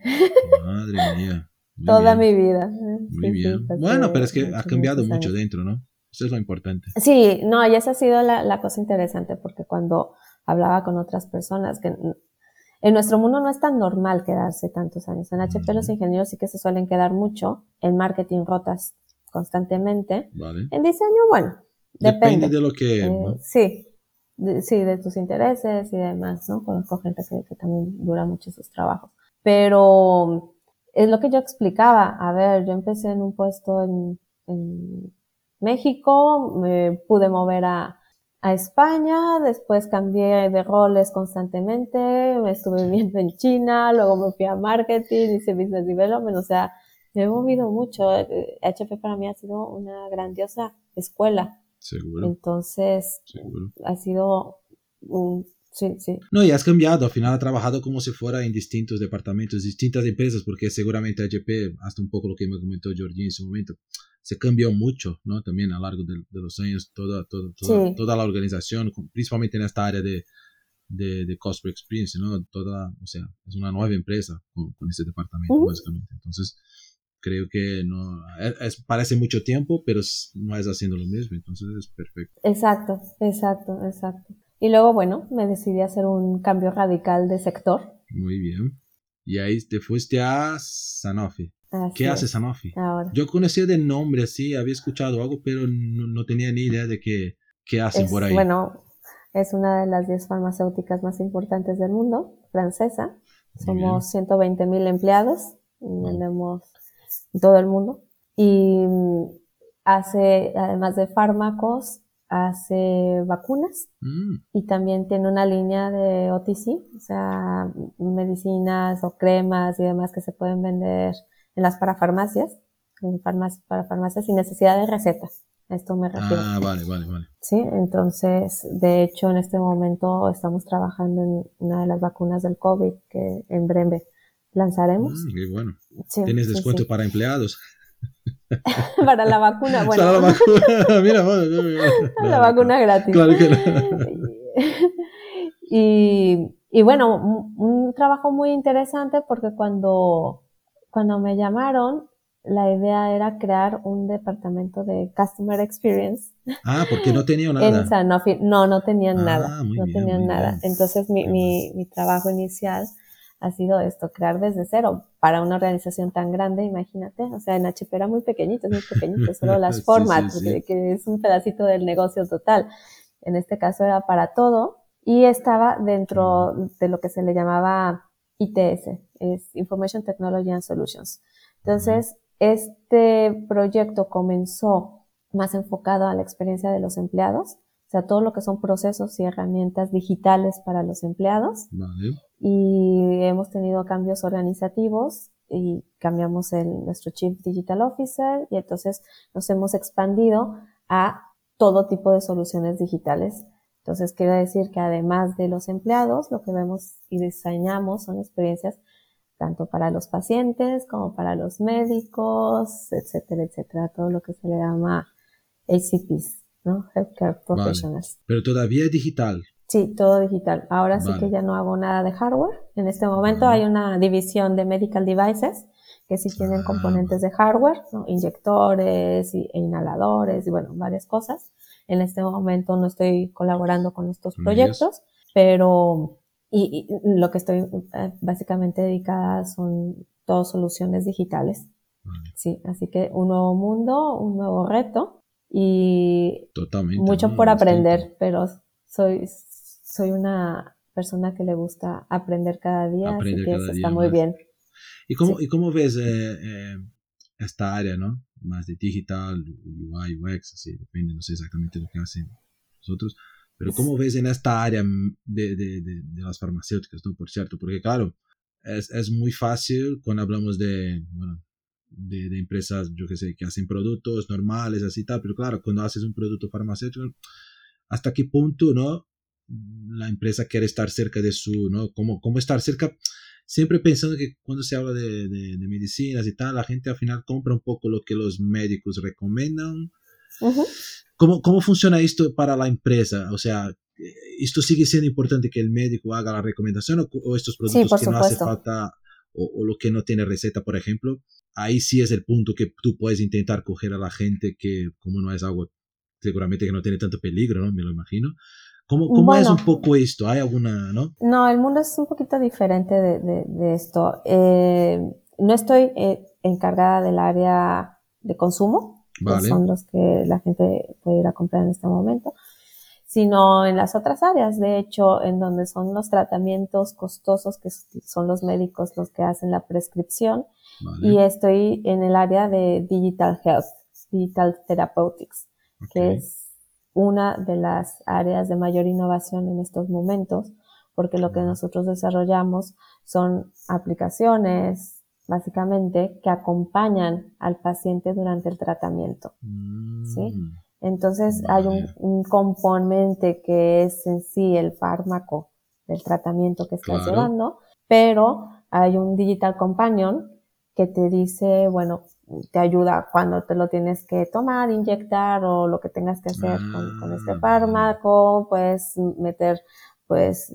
S1: Madre mía.
S2: Toda mi vida.
S1: Muy bien. bueno, pero es que ha cambiado mucho dentro, ¿no? Eso es lo importante.
S2: Sí, no, y esa ha sido la, la cosa interesante, porque cuando hablaba con otras personas que en nuestro mundo no es tan normal quedarse tantos años. En HP los ingenieros sí que se suelen quedar mucho. En marketing rotas constantemente. En diseño, bueno, depende.
S1: de lo que...
S2: Eh, sí, sí, de tus intereses y demás, ¿no? Conozco gente que, también dura mucho sus trabajos. Pero es lo que yo explicaba. A ver, yo empecé en un puesto en, en México, me pude mover a a España, después cambié de roles constantemente, me estuve viviendo en China, luego me fui a marketing, hice business development, o sea, me he movido mucho. HP para mí ha sido una grandiosa escuela.
S1: Seguro.
S2: Entonces, ha sido un Sí, sí.
S1: No, y has cambiado, al final ha trabajado como si fuera en distintos departamentos, distintas empresas, porque seguramente HP, hasta un poco lo que me comentó Georgie en su momento, se cambió mucho, ¿no? También a lo largo de, los años, toda, toda, toda, la organización, principalmente en esta área de, de, de Customer Experience, ¿no? Toda, o sea, es una nueva empresa con, con este departamento, básicamente. Entonces, creo que no, es, parece mucho tiempo, pero no es haciendo lo mismo, entonces es perfecto.
S2: Exacto, exacto, exacto. Y luego, bueno, me decidí a hacer un cambio radical de sector.
S1: Muy bien. Y ahí te fuiste a Sanofi. ¿Qué hace Sanofi?
S2: Ahora.
S1: Yo conocía de nombre así, había escuchado algo, pero no, tenía ni idea de qué, qué hacen por ahí.
S2: Bueno, es una de las 10 farmacéuticas más importantes del mundo, francesa. Somos 120 mil empleados, vendemos en todo el mundo. Y mm, hace, además de fármacos, hace vacunas mm. y también tiene una línea de OTC, o sea, medicinas o cremas y demás que se pueden vender en las parafarmacias, en farmacias, parafarmacias sin necesidad de receta. A esto me refiero.
S1: Ah, vale, vale, vale.
S2: Sí, entonces, de hecho, en este momento estamos trabajando en una de las vacunas del COVID que en breve lanzaremos.
S1: Qué bueno. ¿Tienes descuento para empleados?
S2: para la vacuna, bueno.
S1: Para la vacuna, mira,
S2: la vacuna gratis.
S1: Claro que no.
S2: y, y bueno, un, trabajo muy interesante porque cuando, cuando me llamaron, la idea era crear un departamento de Customer Experience.
S1: Ah, porque no tenían nada.
S2: No, no tenían ah, nada. No tenían nada. Entonces mi, mi, mi trabajo inicial ha sido esto, crear desde cero para una organización tan grande, imagínate, o sea, en HP era muy pequeñito, es muy pequeñito, solo las formas, Que, es un pedacito del negocio total. En este caso era para todo y estaba dentro de lo que se le llamaba ITS, es Information Technology and Solutions. Entonces, este proyecto comenzó más enfocado a la experiencia de los empleados, sea, todo lo que son procesos y herramientas digitales para los empleados.
S1: Vale
S2: y hemos tenido cambios organizativos y cambiamos el, nuestro Chief Digital Officer y entonces nos hemos expandido a todo tipo de soluciones digitales. Entonces, quiere decir que además de los empleados, lo que vemos y diseñamos son experiencias tanto para los pacientes como para los médicos, etcétera, etcétera, todo lo que se le llama ACPs, ¿no? Healthcare Professionals.
S1: Pero todavía es digital.
S2: Sí, todo digital. Ahora sí que ya no hago nada de hardware. En este momento hay una división de medical devices que sí tienen ah, componentes de hardware, inyectores e inhaladores y bueno, varias cosas. En este momento no estoy colaborando con estos proyectos, pero y, lo que estoy eh, básicamente dedicada son todas soluciones digitales. Sí, así que un nuevo mundo, un nuevo reto y mucho por aprender, pero soy soy una persona que le gusta aprender cada día, así que eso está muy bien.
S1: ¿Y cómo, ¿y cómo ves eh, eh, esta área, ¿no? Más de digital, UI, UX, así, depende, no sé exactamente lo que hacen nosotros, pero ¿cómo ves en esta área de, de, de, de las farmacéuticas, ¿no? Por cierto, porque claro, es, es muy fácil cuando hablamos de, bueno, de, de, empresas, yo que sé, que hacen productos normales, así tal, pero claro, cuando haces un producto farmacéutico, ¿hasta qué punto, no? La empresa quiere estar cerca de su, ¿no? ¿Cómo, cómo estar cerca? Siempre pensando que cuando se habla de, de, de, medicinas y tal, la gente al final compra un poco lo que los médicos recomiendan. Uh -huh. ¿Cómo, ¿Cómo funciona esto para la empresa? O sea, ¿esto sigue siendo importante que el médico haga la recomendación o, o estos productos
S2: sí,
S1: que
S2: supuesto.
S1: no hace falta o, o, lo que no tiene receta, por ejemplo? Ahí sí es el punto que tú puedes intentar coger a la gente que, como no es algo seguramente que no tiene tanto peligro, ¿no? Me lo imagino. ¿Cómo, cómo bueno, es un poco esto? ¿Hay alguna, no?
S2: No, el mundo es un poquito diferente de, de, de esto. Eh, no estoy eh, encargada del área de consumo, vale. que son los que la gente puede ir a comprar en este momento, sino en las otras áreas, de hecho, en donde son los tratamientos costosos, que son los médicos los que hacen la prescripción, vale. y estoy en el área de Digital Health, Digital Therapeutics, okay. que es una de las áreas de mayor innovación en estos momentos, porque lo que nosotros desarrollamos son aplicaciones, básicamente, que acompañan al paciente durante el tratamiento. Mm. ¿sí? Entonces hay un, un, componente que es en sí el fármaco del tratamiento que estás claro. llevando, pero hay un digital companion que te dice, bueno, te ayuda cuando te lo tienes que tomar, inyectar o lo que tengas que hacer ah, con, con, este fármaco, puedes meter pues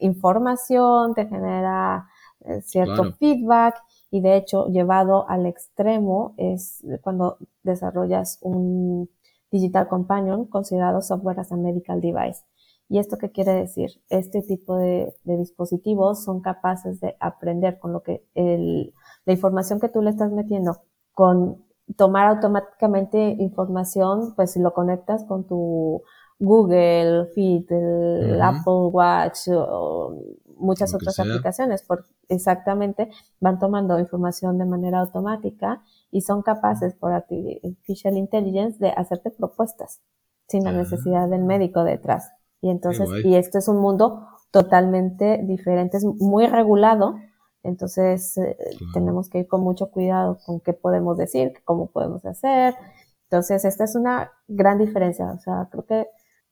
S2: información, te genera eh, cierto claro. feedback y de hecho llevado al extremo es cuando desarrollas un digital companion considerado software as a medical device. ¿Y esto qué quiere decir? Este tipo de, de dispositivos son capaces de aprender con lo que el, la información que tú le estás metiendo con tomar automáticamente información, pues si lo conectas con tu Google Fit, el uh -huh. Apple Watch o muchas otras aplicaciones, por, exactamente van tomando información de manera automática y son capaces por artificial intelligence de hacerte propuestas sin la -huh. necesidad del médico detrás. Y entonces, y esto es un mundo totalmente diferente, es muy regulado, entonces, eh, claro. tenemos que ir con mucho cuidado con qué podemos decir, cómo podemos hacer. Entonces, esta es una gran diferencia. O sea, creo que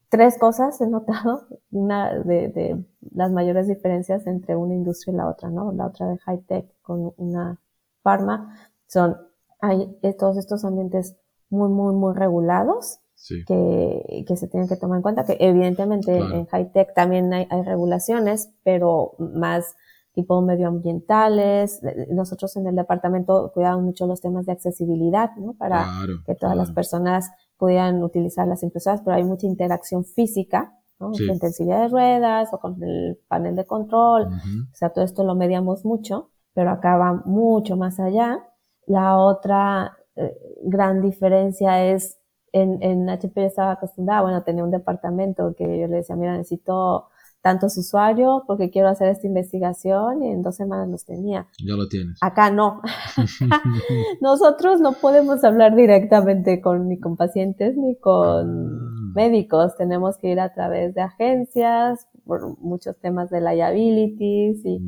S2: tres cosas he notado, una de, de las mayores diferencias entre una industria y la otra, ¿no? La otra de high tech con una pharma son, hay todos estos ambientes muy, muy, muy regulados. Sí. Que, que, se tienen que tomar en cuenta, que evidentemente claro. en high tech también hay, hay regulaciones, pero más tipo medioambientales. Nosotros en el departamento cuidamos mucho los temas de accesibilidad, ¿no? Para claro, que todas claro. las personas pudieran utilizar las impresoras, pero hay mucha interacción física, ¿no? Sí. Gente en silla de ruedas o con el panel de control. Uh -huh. O sea, todo esto lo mediamos mucho, pero acá va mucho más allá. La otra eh, gran diferencia es en, en HP yo estaba acostumbrada, bueno, tenía un departamento que yo le decía, mira, necesito tantos usuarios porque quiero hacer esta investigación y en dos semanas los tenía.
S1: Ya lo tienes.
S2: Acá no. Nosotros no podemos hablar directamente con ni con pacientes ni con ah. médicos. Tenemos que ir a través de agencias por muchos temas de liabilities y,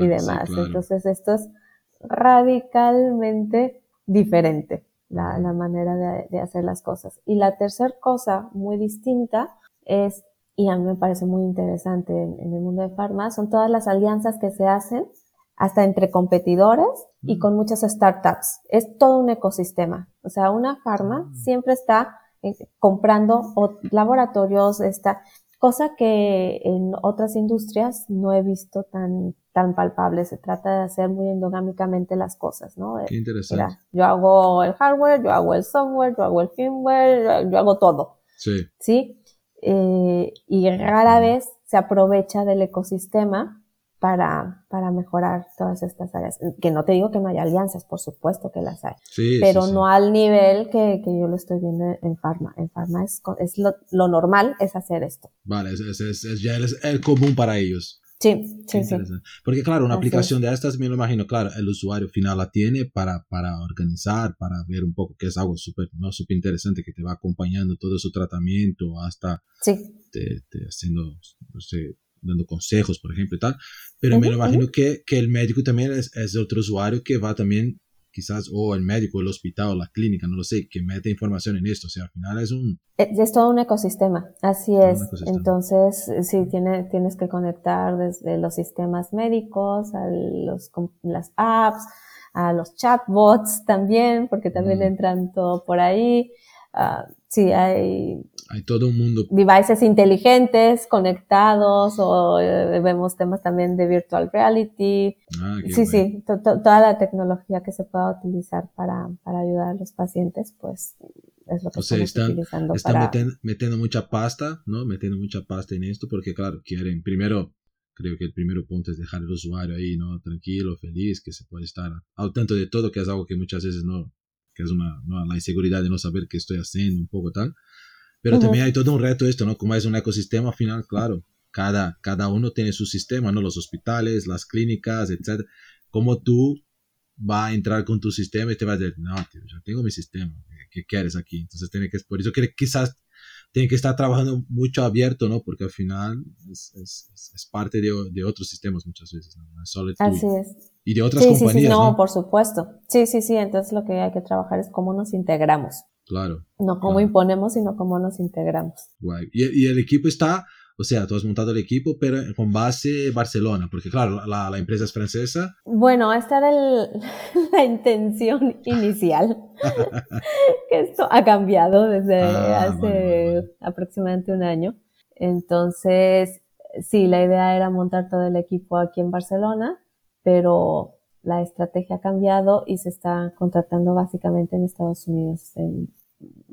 S2: y demás. Sí, claro. Entonces esto es radicalmente diferente la, la manera de, de hacer las cosas. Y la tercera cosa muy distinta es y a mí me parece muy interesante en, en el mundo de farma, son todas las alianzas que se hacen hasta entre competidores y con muchas startups. Es todo un ecosistema. O sea, una farma siempre está eh, comprando laboratorios, esta cosa que en otras industrias no he visto tan, tan palpable. Se trata de hacer muy endogámicamente las cosas, ¿no?
S1: Qué interesante.
S2: Mira, yo hago el hardware, yo hago el software, yo hago el firmware, yo hago todo.
S1: Sí.
S2: ¿Sí? eh, y rara vez se aprovecha del ecosistema para, para mejorar todas estas áreas. Que no te digo que no haya alianzas, por supuesto que las hay,
S1: sí,
S2: pero
S1: sí, sí.
S2: no al nivel que, que, yo lo estoy viendo en Pharma. En Pharma es, es lo, lo, normal es hacer esto.
S1: Vale, es, es, es ya el, común para ellos.
S2: Sí, sí, sí.
S1: Porque claro, una aplicación de estas, me lo imagino, claro, el usuario final la tiene para, para organizar, para ver un poco que es algo súper ¿no? super interesante que te va acompañando todo su tratamiento hasta
S2: sí.
S1: te, haciendo, no sé, dando consejos, por ejemplo, y tal. Pero me lo imagino que, que, el médico también es, es otro usuario que va también quizás, o el médico, el hospital, o la clínica, no lo sé, que mete información en esto. O sea, al final es un...
S2: Es, todo un ecosistema, así es. Entonces, sí, tiene, tienes que conectar desde los sistemas médicos, a los, las apps, a los chatbots también, porque también entran todo por ahí. Uh, sí, hay
S1: hay todo un mundo.
S2: Devices inteligentes, conectados, o eh, vemos temas también de virtual reality.
S1: Ah,
S2: sí, sí, toda la tecnología que se pueda utilizar para, para, ayudar a los pacientes, pues es lo que o sea, están, utilizando
S1: están metiendo, mucha pasta, ¿no? Metiendo mucha pasta en esto, porque claro, quieren, primero, creo que el primer punto es dejar al usuario ahí, ¿no? Tranquilo, feliz, que se puede estar al tanto de todo, que es algo que muchas veces no, que es una, ¿no? la inseguridad de no saber qué estoy haciendo, un poco tal. Pero también hay todo un reto esto, ¿no? Como es un ecosistema al final, claro, cada, cada uno tiene su sistema, ¿no? Los hospitales, las clínicas, etc. Como tú va a entrar con tu sistema y te va a decir, no, tío, yo tengo mi sistema, ¿qué quieres aquí? Entonces tiene que, por eso que quizás tiene que estar trabajando mucho abierto, ¿no? Porque al final es, es, es parte de, de, otros sistemas muchas veces, ¿no? es solo
S2: Así es.
S1: Y de otras compañías.
S2: Sí, sí,
S1: no,
S2: por supuesto. Sí, sí, sí. Entonces lo que hay que trabajar es cómo nos integramos.
S1: Claro.
S2: No cómo imponemos, sino cómo nos integramos.
S1: Guay. Y, el equipo está, o sea, tú has montado el equipo, pero con base Barcelona, porque claro, la, la empresa es francesa.
S2: Bueno, esta era la intención inicial. que esto ha cambiado desde ah, hace aproximadamente un año. Entonces, sí, la idea era montar todo el equipo aquí en Barcelona, pero la estrategia ha cambiado y se está contratando básicamente en Estados Unidos,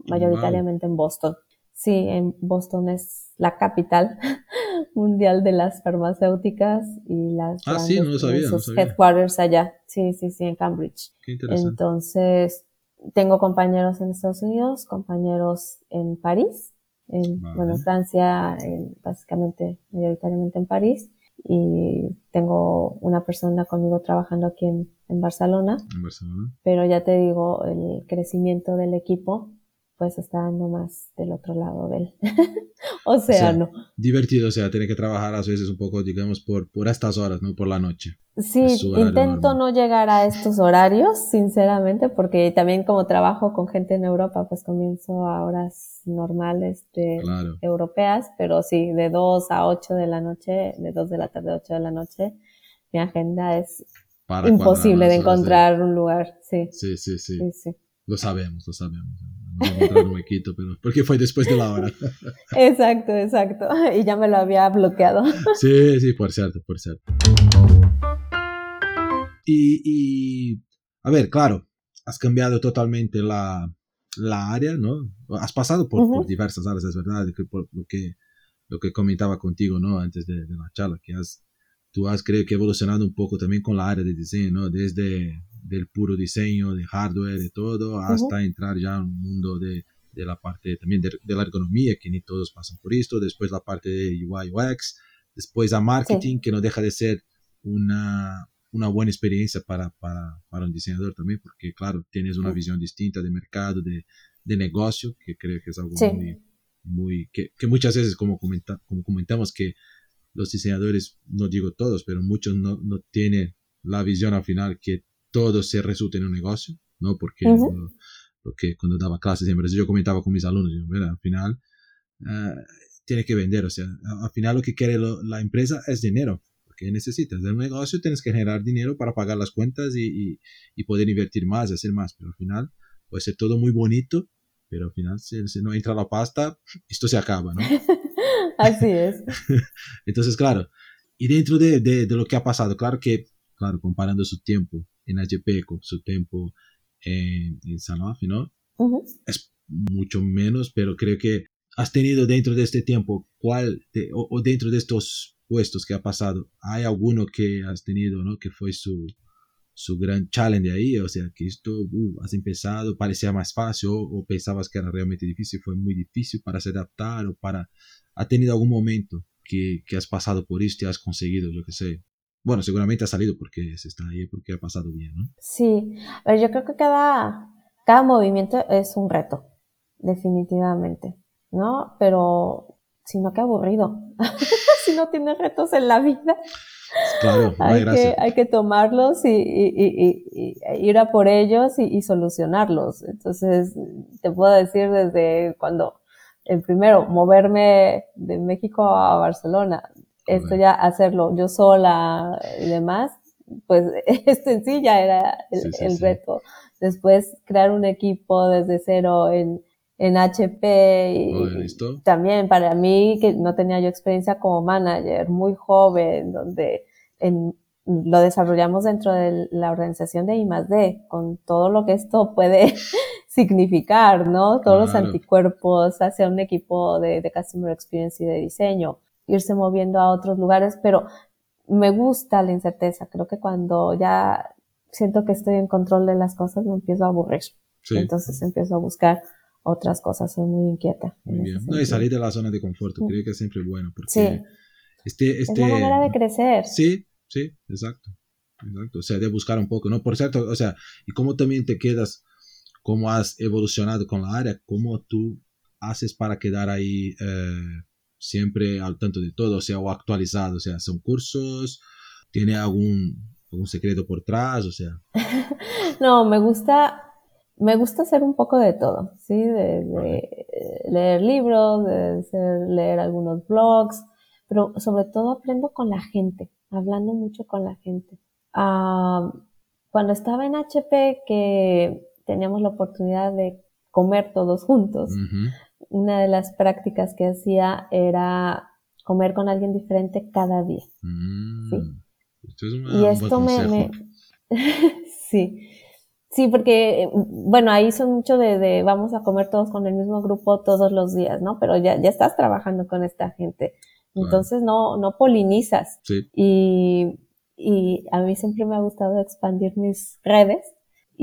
S2: mayoritariamente en Boston. Sí, en Boston es la capital mundial de las farmacéuticas y las
S1: ah, sí, no sabía,
S2: headquarters allá. Sí, sí, sí, en Cambridge.
S1: Qué interesante.
S2: Entonces, tengo compañeros en Estados Unidos, compañeros en París, en bueno, Francia, básicamente mayoritariamente en París y tengo una persona conmigo trabajando aquí en, en, Barcelona.
S1: En Barcelona.
S2: Pero ya te digo, el crecimiento del equipo pues está dando más del otro lado del océano.
S1: divertido, o sea, tiene que trabajar a veces un poco, digamos, por, por estas horas, no por la noche.
S2: Sí, intento no llegar a estos horarios, sinceramente, porque también como trabajo con gente en Europa, pues comienzo a horas normales de europeas, pero sí, de 2 a 8 de la noche, de 2 de la tarde a 8 de la noche, mi agenda es imposible de encontrar un lugar, sí.
S1: Sí, sí, sí. Lo sabemos, lo sabemos encontrar un huequito, pero porque fue después de la hora.
S2: Exacto, exacto. Y ya me lo había bloqueado.
S1: Sí, sí, por cierto, por cierto. Y, y a ver, claro, has cambiado totalmente la, la área, ¿no? Has pasado por, por diversas áreas, es verdad, por lo que, lo que comentaba contigo, ¿no? Antes de, de la charla, que has, tú has, creo que evolucionado un poco también con la área de diseño, ¿no? Desde del puro diseño, de hardware, de todo, hasta entrar ya en un mundo de, de la parte también de, la ergonomía, que ni todos pasan por esto, después la parte de UI UX, después a marketing, que no deja de ser una, una buena experiencia para, para, para, un diseñador también, porque claro, tienes una visión distinta de mercado, de, de, negocio, que creo que es algo muy, muy que, que, muchas veces, como, comenta, como comentamos, que los diseñadores, no digo todos, pero muchos no, no tienen la visión al final que todo se resulta en un negocio, ¿no? Porque lo, que cuando daba clases siempre, yo comentaba con mis alumnos, yo, al final uh, tiene que vender, o sea, al final lo que quiere la empresa es dinero, porque necesitas de un negocio, tienes que generar dinero para pagar las cuentas y, y, poder invertir más, hacer más, pero al final puede ser todo muy bonito, pero al final si, si no entra la pasta, esto se acaba, ¿no?
S2: Así es.
S1: Entonces, claro, y dentro de, de, de, lo que ha pasado, claro que, claro, comparando su tiempo en con su tiempo en, en ¿no? Es mucho menos, pero creo que has tenido dentro de este tiempo, ¿cuál, o, dentro de estos puestos que ha pasado, hay alguno que has tenido, ¿no? Que fue su, su gran challenge ahí, o sea, que esto, uh, has empezado, parecía más fácil, o, pensabas que era realmente difícil, fue muy difícil para se adaptar, o para, ha tenido algún momento que, que has pasado por esto y has conseguido, yo qué sé. Bueno, seguramente ha salido porque se está ahí, porque ha pasado bien, ¿no?
S2: Sí, pero yo creo que cada, cada movimiento es un reto, definitivamente, ¿no? Pero si no, qué aburrido. si no tienes retos en la vida.
S1: Claro,
S2: hay, que, hay que tomarlos y, y, ir a por ellos y, solucionarlos. Entonces, te puedo decir desde cuando, el primero, moverme de México a Barcelona, esto ya hacerlo yo sola y demás, pues esto en sí ya era el, reto. Después, crear un equipo desde cero en, en HP y también para mí que no tenía yo experiencia como manager, muy joven, donde en, lo desarrollamos dentro de la organización de I+D, con todo lo que esto puede significar, ¿no? Todos los anticuerpos hacia un equipo de, de Customer Experience y de diseño, irse moviendo a otros lugares, pero me gusta la incerteza. Creo que cuando ya siento que estoy en control de las cosas, me empiezo a aburrir. Entonces empiezo a buscar otras cosas, soy muy inquieta.
S1: Muy bien. No, y salir de la zona de confort, creo que es siempre bueno. Porque
S2: sí.
S1: Este, este,
S2: es la manera de crecer.
S1: Sí, sí, exacto. Exacto. O sea, de buscar un poco, ¿no? Por cierto, o sea, y cómo también te quedas, cómo has evolucionado con la área, cómo tú haces para quedar ahí eh, siempre al tanto de todo, o sea, o actualizado, o sea, son cursos, tiene algún, algún secreto por atrás, o sea.
S2: no, me gusta me gusta hacer un poco de todo, ¿sí? De, leer libros, de leer algunos blogs, pero sobre todo aprendo con la gente, hablando mucho con la gente. Ah, cuando estaba en HP, que teníamos la oportunidad de comer todos juntos, una de las prácticas que hacía era comer con alguien diferente cada día. ¿sí?
S1: Mm.
S2: y esto me... sí. Sí, porque, bueno, ahí son mucho de, vamos a comer todos con el mismo grupo todos los días, ¿no? Pero ya, ya estás trabajando con esta gente. Entonces no, no polinizas.
S1: Sí.
S2: Y, y a mí siempre me ha gustado expandir mis redes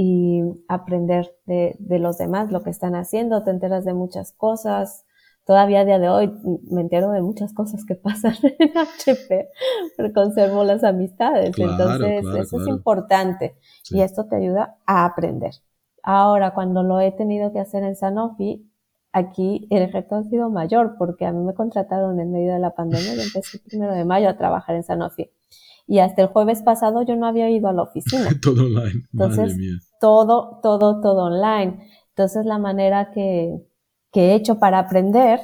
S2: y aprender de, de los demás, lo que están haciendo, te enteras de muchas cosas, todavía a día de hoy me entero de muchas cosas que pasan en HP, pero conservo las amistades. Entonces, eso es importante y esto te ayuda a aprender. Ahora, cuando lo he tenido que hacer en Sanofi, aquí el reto ha sido mayor porque a mí me contrataron en medio de la pandemia y empecé el primero de mayo a trabajar en Sanofi. Y hasta el jueves pasado yo no había ido a la oficina.
S1: todo online.
S2: Entonces, todo, todo, todo online. Entonces, la manera que, que he hecho para aprender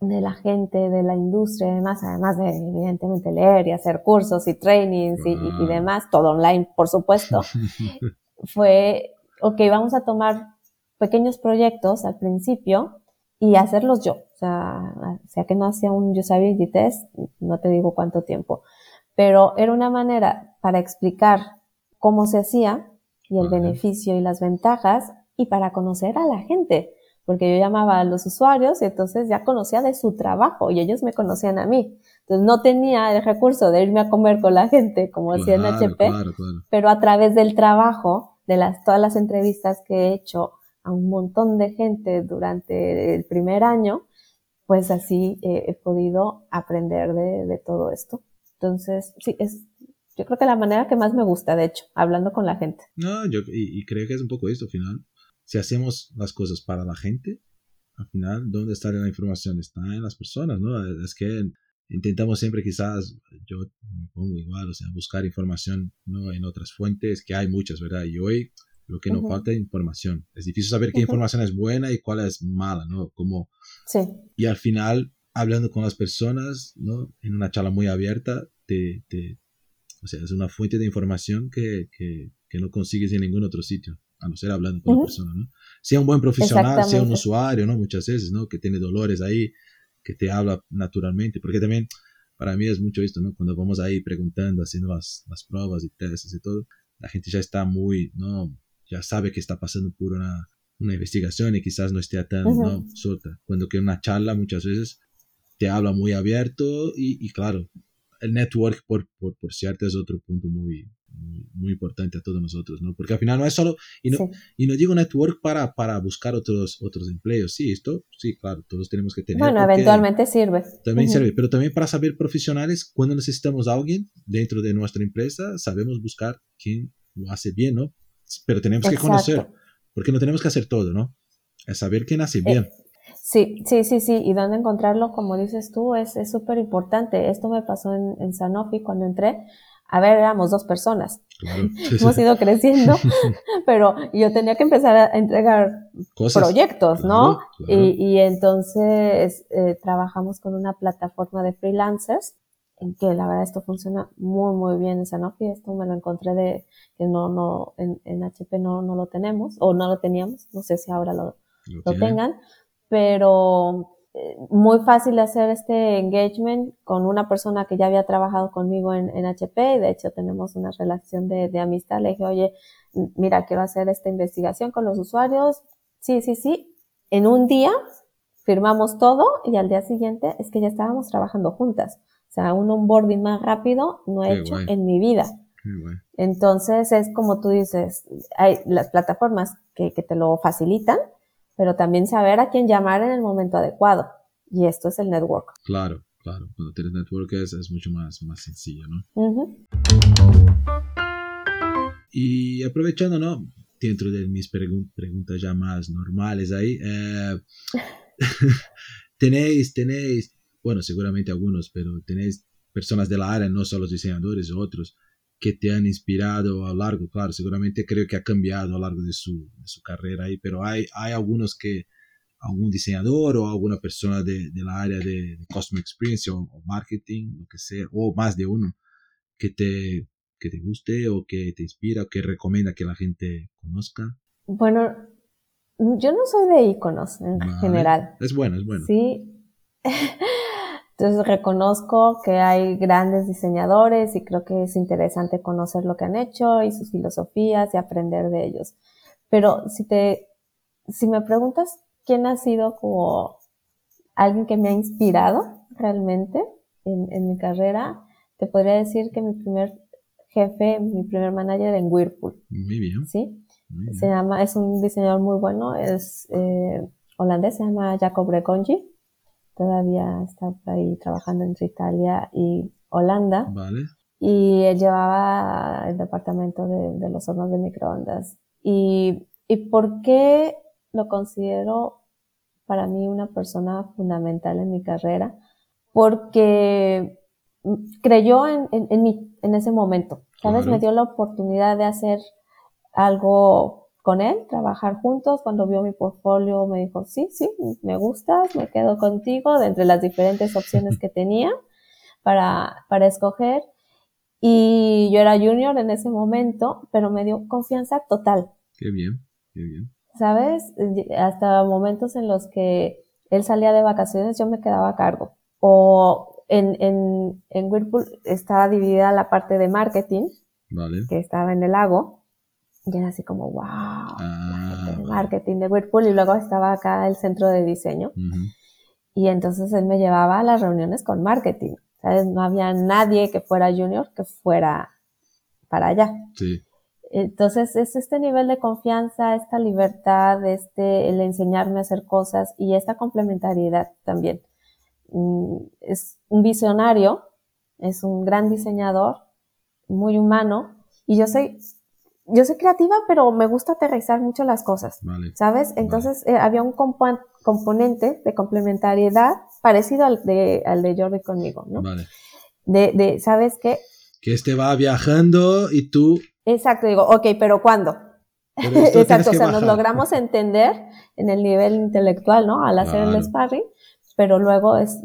S2: de la gente, de la industria y demás, además de evidentemente leer y hacer cursos y trainings y, demás, todo online, por supuesto, fue, ok, vamos a tomar pequeños proyectos al principio y hacerlos yo. O sea, sea que no hacía un usability test, no te digo cuánto tiempo, pero era una manera para explicar cómo se hacía y el beneficio y las ventajas y para conocer a la gente porque yo llamaba a los usuarios y entonces ya conocía de su trabajo y ellos me conocían a mí. Entonces no tenía el recurso de irme a comer con la gente como hacía en HP, pero a través del trabajo, de las, todas las entrevistas que he hecho a un montón de gente durante el primer año, pues así he podido aprender de, de, todo esto. Entonces, sí, es, yo creo que la manera que más me gusta, de hecho, hablando con la gente.
S1: No, yo, y, y creo que es un poco esto, al final si hacemos las cosas para la gente, al final, ¿dónde está la información? Está en las personas, ¿no? Es que intentamos siempre quizás, yo me pongo igual, o sea, buscar información ¿no? en otras fuentes, que hay muchas, ¿verdad? Y hoy lo que nos falta es información. Es difícil saber qué información es buena y cuál es mala, ¿no? Como,
S2: sí.
S1: Y al final, hablando con las personas, ¿no? En una charla muy abierta, te, te o sea, es una fuente de información que, que, que no consigues en ningún otro sitio a no ser hablando con la persona, ¿no? Sea un buen profesional, sea un usuario, ¿no? Muchas veces, ¿no? Que tiene dolores ahí, que te habla naturalmente, porque también para mí es mucho esto, ¿no? Cuando vamos ahí preguntando, haciendo las, las pruebas y testes y todo, la gente ya está muy, ¿no? Ya sabe que está pasando por una, una investigación y quizás no esté tan, ¿no? Suelta. Cuando que una charla muchas veces te habla muy abierto y, y claro, el network por, por, por cierto es otro punto muy, muy, importante a todos nosotros, ¿no? Porque al final no es solo, y no, y no digo network para, para buscar otros, otros empleos, sí, esto, sí, claro, todos tenemos que tener.
S2: Bueno, eventualmente sirve.
S1: También sirve, pero también para saber profesionales, cuando necesitamos a alguien dentro de nuestra empresa, sabemos buscar quién lo hace bien, ¿no? Pero tenemos que conocer, porque no tenemos que hacer todo, ¿no? Es saber quién hace bien.
S2: Eh, Sí, sí, sí, sí. Y dónde encontrarlo, como dices tú, es súper importante. Esto me pasó en, en, Sanofi cuando entré. A ver, éramos dos personas. Hemos ido creciendo, pero yo tenía que empezar a entregar proyectos, ¿no? Y, y, entonces eh, trabajamos con una plataforma de freelancers, en que la verdad esto funciona muy, muy bien en Sanofi. Esto me lo encontré de que no, no, en, en HP no, no lo tenemos, o no lo teníamos. No sé si ahora lo, lo, lo tengan pero eh, muy fácil hacer este engagement con una persona que ya había trabajado conmigo en, HP y de hecho tenemos una relación de, de, amistad. Le dije, oye, mira, quiero hacer esta investigación con los usuarios. Sí, sí, sí. En un día firmamos todo y al día siguiente es que ya estábamos trabajando juntas. O sea, un onboarding más rápido no he hecho en mi vida. Entonces es como tú dices, hay las plataformas que, que te lo facilitan, pero también saber a quién llamar en el momento adecuado. Y esto es el network.
S1: Claro, claro. Cuando tienes network es, es mucho más, más sencillo, ¿no? Y aprovechando, ¿no? Dentro de mis preguntas ya más normales ahí, eh, tenéis, tenéis, bueno, seguramente algunos, pero tenéis personas de la área, no solo los diseñadores, otros, que te han inspirado a lo largo, claro, seguramente creo que ha cambiado a lo largo de su, de su carrera ahí, pero hay, hay algunos que, algún diseñador o alguna persona de, de la área de, de Customer Experience o, marketing, lo que sea, o más de uno, que te, que te guste o que te inspira o que recomienda que la gente conozca.
S2: Bueno, yo no soy de iconos en general.
S1: Es bueno, es bueno.
S2: Sí. Entonces reconozco que hay grandes diseñadores y creo que es interesante conocer lo que han hecho y sus filosofías y aprender de ellos. Pero si te, si me preguntas quién ha sido como alguien que me ha inspirado realmente en, en mi carrera, te podría decir que mi primer jefe, mi primer manager en Whirlpool.
S1: Muy bien.
S2: Sí. Se llama, es un diseñador muy bueno, es eh, holandés, se llama Jacob Reconji todavía está ahí trabajando entre Italia y Holanda.
S1: Vale.
S2: Y él llevaba el departamento de, los hornos de microondas. Y, ¿Y por qué lo considero para mí una persona fundamental en mi carrera? Porque creyó en, en, mí en ese momento. ¿Sabes? Me dio la oportunidad de hacer algo con él, trabajar juntos. Cuando vio mi portfolio me dijo, sí, sí, me gustas, me quedo contigo, de entre las diferentes opciones que tenía para, para escoger. Y yo era junior en ese momento, pero me dio confianza total.
S1: Qué bien, qué bien.
S2: ¿Sabes? Hasta momentos en los que él salía de vacaciones, yo me quedaba a cargo. O en, en, en Whirlpool estaba dividida la parte de marketing, que estaba en el lago, y era así como, wow, ah, marketing de Whirlpool. Y luego estaba acá el centro de diseño. Y entonces él me llevaba a las reuniones con marketing. ¿Sabes? No había nadie que fuera junior que fuera para allá.
S1: Sí.
S2: Entonces es este nivel de confianza, esta libertad, este, el enseñarme a hacer cosas y esta complementariedad también. Mm, es un visionario, es un gran diseñador, muy humano, y yo soy yo soy creativa, pero me gusta aterrizar mucho las cosas, ¿sabes? Entonces eh, había un componente de complementariedad parecido al de, al de Jordi conmigo, ¿no?
S1: Vale.
S2: De, de, ¿sabes qué?
S1: Que este va viajando y tú...
S2: Exacto, digo, ok, pero ¿cuándo? Exacto, o sea, nos logramos entender en el nivel intelectual, ¿no? Al hacer el sparring, pero luego es,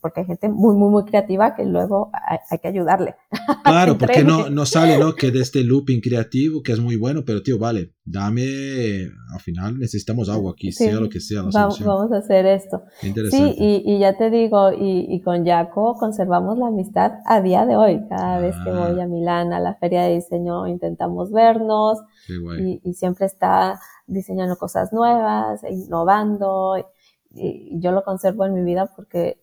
S2: porque hay gente muy, muy, muy creativa que luego hay, que ayudarle.
S1: Claro, porque no, no sale, ¿no? Que de este looping creativo, que es muy bueno, pero tío, vale, dame, al final necesitamos agua aquí, sea lo que sea. La
S2: vamos, vamos, a hacer esto.
S1: Interesante.
S2: Sí, y, y, ya te digo, y, y, con Jaco conservamos la amistad a día de hoy. Cada vez que voy a Milán, a la feria de diseño, intentamos vernos.
S1: Qué guay.
S2: Y, y siempre está diseñando cosas nuevas, innovando y yo lo conservo en mi vida porque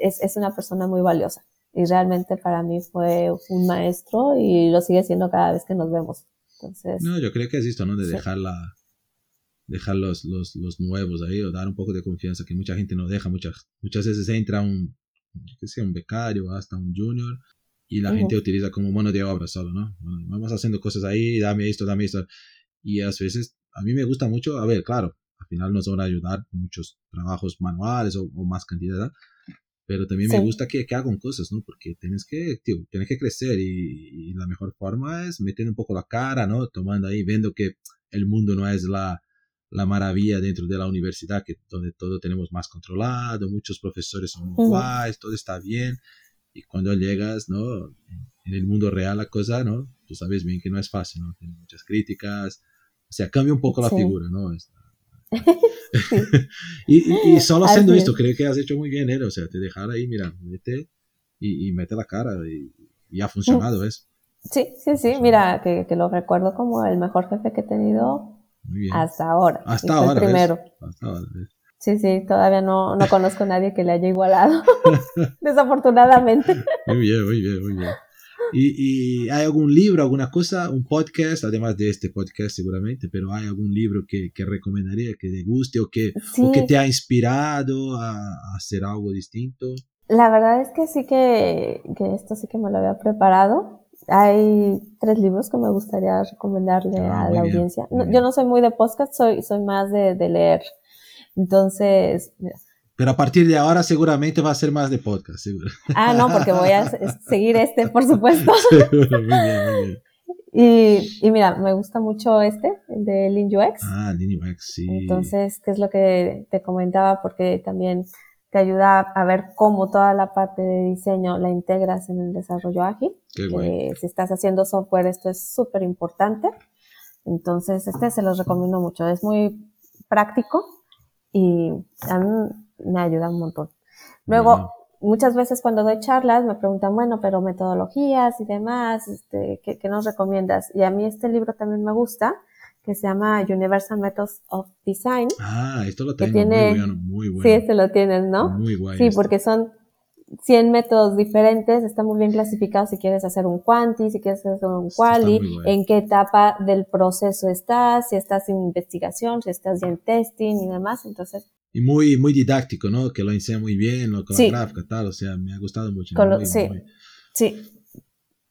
S2: es, es una persona muy valiosa. y realmente para mí fue un maestro y lo sigue siendo cada vez que nos vemos. Entonces,
S1: no, yo creo que es esto, ¿no? De dejar la, dejar los, los, los, nuevos ahí o dar un poco de confianza que mucha gente no deja. Muchas, muchas veces entra un, que sea un becario, hasta un junior y la gente utiliza como mano de obra solo, ¿no? vamos haciendo cosas ahí, dame esto, dame esto. Y a veces, a mí me gusta mucho, a ver, claro, al final nos van a ayudar con muchos trabajos manuales o, más cantidad, pero también me gusta que, que, hagan cosas, ¿no? Porque tienes que, tío, tienes que crecer y, la mejor forma es metiendo un poco la cara, ¿no? Tomando ahí, viendo que el mundo no es la, la maravilla dentro de la universidad, que donde todo tenemos más controlado, muchos profesores son muy guays, todo está bien, y cuando llegas, ¿no? En el mundo real la cosa, ¿no? Tú sabes bien que no es fácil, ¿no? Tiene muchas críticas, o sea, cambia un poco la figura, ¿no? y, solo haciendo esto, creo que has hecho muy bien, ¿eh? O sea, te dejar ahí, mira, mete y, mete la cara y, ha funcionado eso.
S2: Sí, sí, sí, mira, que, que, lo recuerdo como el mejor jefe que he tenido hasta ahora.
S1: Hasta ahora.
S2: primero. Sí, sí, todavía no, no conozco a nadie que le haya igualado, desafortunadamente.
S1: Muy bien, muy bien, muy bien. ¿Y, ¿Y, hay algún libro, alguna cosa, un podcast, además de este podcast seguramente, pero hay algún libro que, que recomendaría, que te guste o que, o que te ha inspirado a, a, hacer algo distinto?
S2: La verdad es que sí que, que esto sí que me lo había preparado. Hay tres libros que me gustaría recomendarle ah, a la audiencia. yo no soy muy de podcast, soy, soy más de, de leer. Entonces,
S1: pero a partir de ahora seguramente va a ser más de podcast, seguro.
S2: Ah, no, porque voy a seguir este, por supuesto. muy bien, muy bien. Y, y, mira, me gusta mucho este, el de Lean UX.
S1: Ah, Lean UX, sí.
S2: Entonces, ¿qué es lo que te comentaba? Porque también te ayuda a ver cómo toda la parte de diseño la integras en el desarrollo ágil.
S1: Qué que
S2: si estás haciendo software, esto es súper importante. Entonces, este se los recomiendo mucho. Es muy práctico y a mí me ayuda un montón. Luego, muchas veces cuando doy charlas me preguntan, bueno, pero metodologías y demás, este, ¿qué, ¿qué, nos recomiendas? Y a mí este libro también me gusta, que se llama Universal Methods of Design.
S1: Ah, esto lo tengo, muy bueno, muy bueno.
S2: Sí, este lo tienes, ¿no?
S1: Muy guay.
S2: Sí, porque son 100 métodos diferentes, está muy bien clasificado si quieres hacer un quanti, si quieres hacer un quali, en qué etapa del proceso estás, si estás en investigación, si estás en testing y demás, entonces...
S1: Y muy, muy didáctico, ¿no? Que lo enseña muy bien, lo con la gráfica, tal, o sea, me ha gustado mucho.
S2: sí, sí,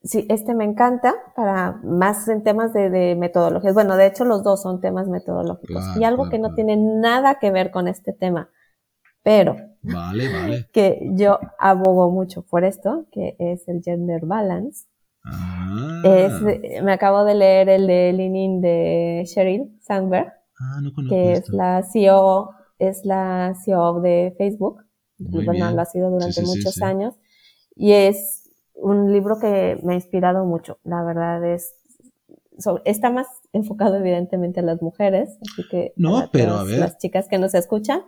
S2: sí, este me encanta para más en temas de, de, metodologías. Bueno, de hecho los dos son temas metodológicos. y algo que no tiene nada que ver con este tema, pero
S1: Vale, vale.
S2: Que yo abogo mucho por esto, que es el gender balance.
S1: Ah.
S2: Es, me acabo de leer el de Leaning de Sheryl Sandberg,
S1: ah, no
S2: que es la CEO, es la CEO de Facebook. bueno, lo ha sido durante muchos años. Y es un libro que me ha inspirado mucho. La verdad es, está más enfocado evidentemente a las mujeres, así que
S1: no, pero a ver.
S2: las chicas que nos escuchan,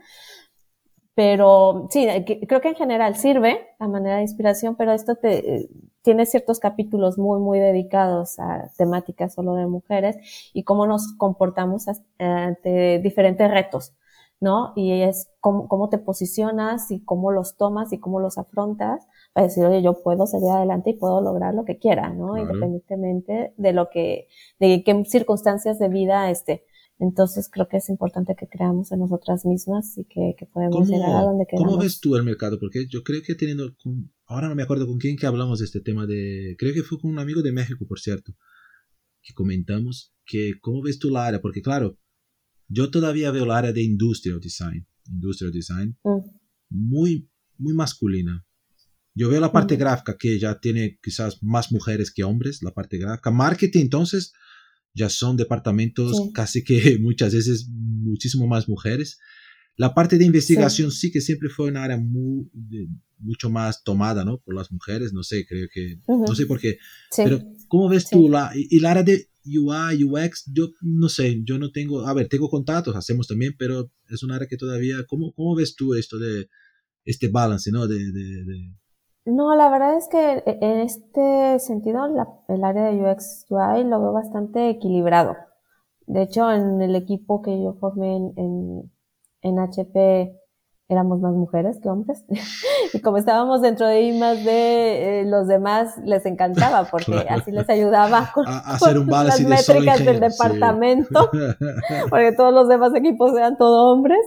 S2: pero sí, creo que en general sirve a manera de inspiración, pero esto te, tiene ciertos capítulos muy, muy dedicados a temáticas solo de mujeres y cómo nos comportamos ante diferentes retos, ¿no? Y es cómo, cómo te posicionas y cómo los tomas y cómo los afrontas para decir, oye, yo puedo salir adelante y puedo lograr lo que quiera, ¿no? Independientemente de lo que, de qué circunstancias de vida esté. Entonces creo que es importante que creamos en nosotras mismas y que, que podemos llegar a donde queramos.
S1: ¿Cómo ves tú el mercado? Porque yo creo que teniendo, ahora no me acuerdo con quién que hablamos de este tema de, creo que fue con un amigo de México, por cierto, que comentamos que cómo ves tú la área, porque claro, yo todavía veo la área de industrial design, industrial design, mm. muy, muy masculina. Yo veo la parte mm. gráfica que ya tiene quizás más mujeres que hombres, la parte gráfica. Marketing, entonces, ya son departamentos casi que muchas veces muchísimo más mujeres. La parte de investigación sí, que siempre fue una área muy, mucho más tomada, ¿no? Por las mujeres, no sé, creo que, no sé por qué. Pero, ¿cómo ves tú la, y, la área de UI, UX? Yo no sé, yo no tengo, a ver, tengo contactos, hacemos también, pero es un área que todavía, ¿cómo, cómo ves tú esto de, este balance, ¿no? de, de
S2: no, la verdad es que e, en este sentido el área de UX UI lo veo bastante equilibrado. De hecho, en el equipo que yo formé en, en, HP éramos más mujeres que hombres. y como estábamos dentro de I más de eh, los demás, les encantaba porque así les ayudaba con,
S1: a, hacer un
S2: las métricas del departamento, porque todos los demás equipos eran todo hombres.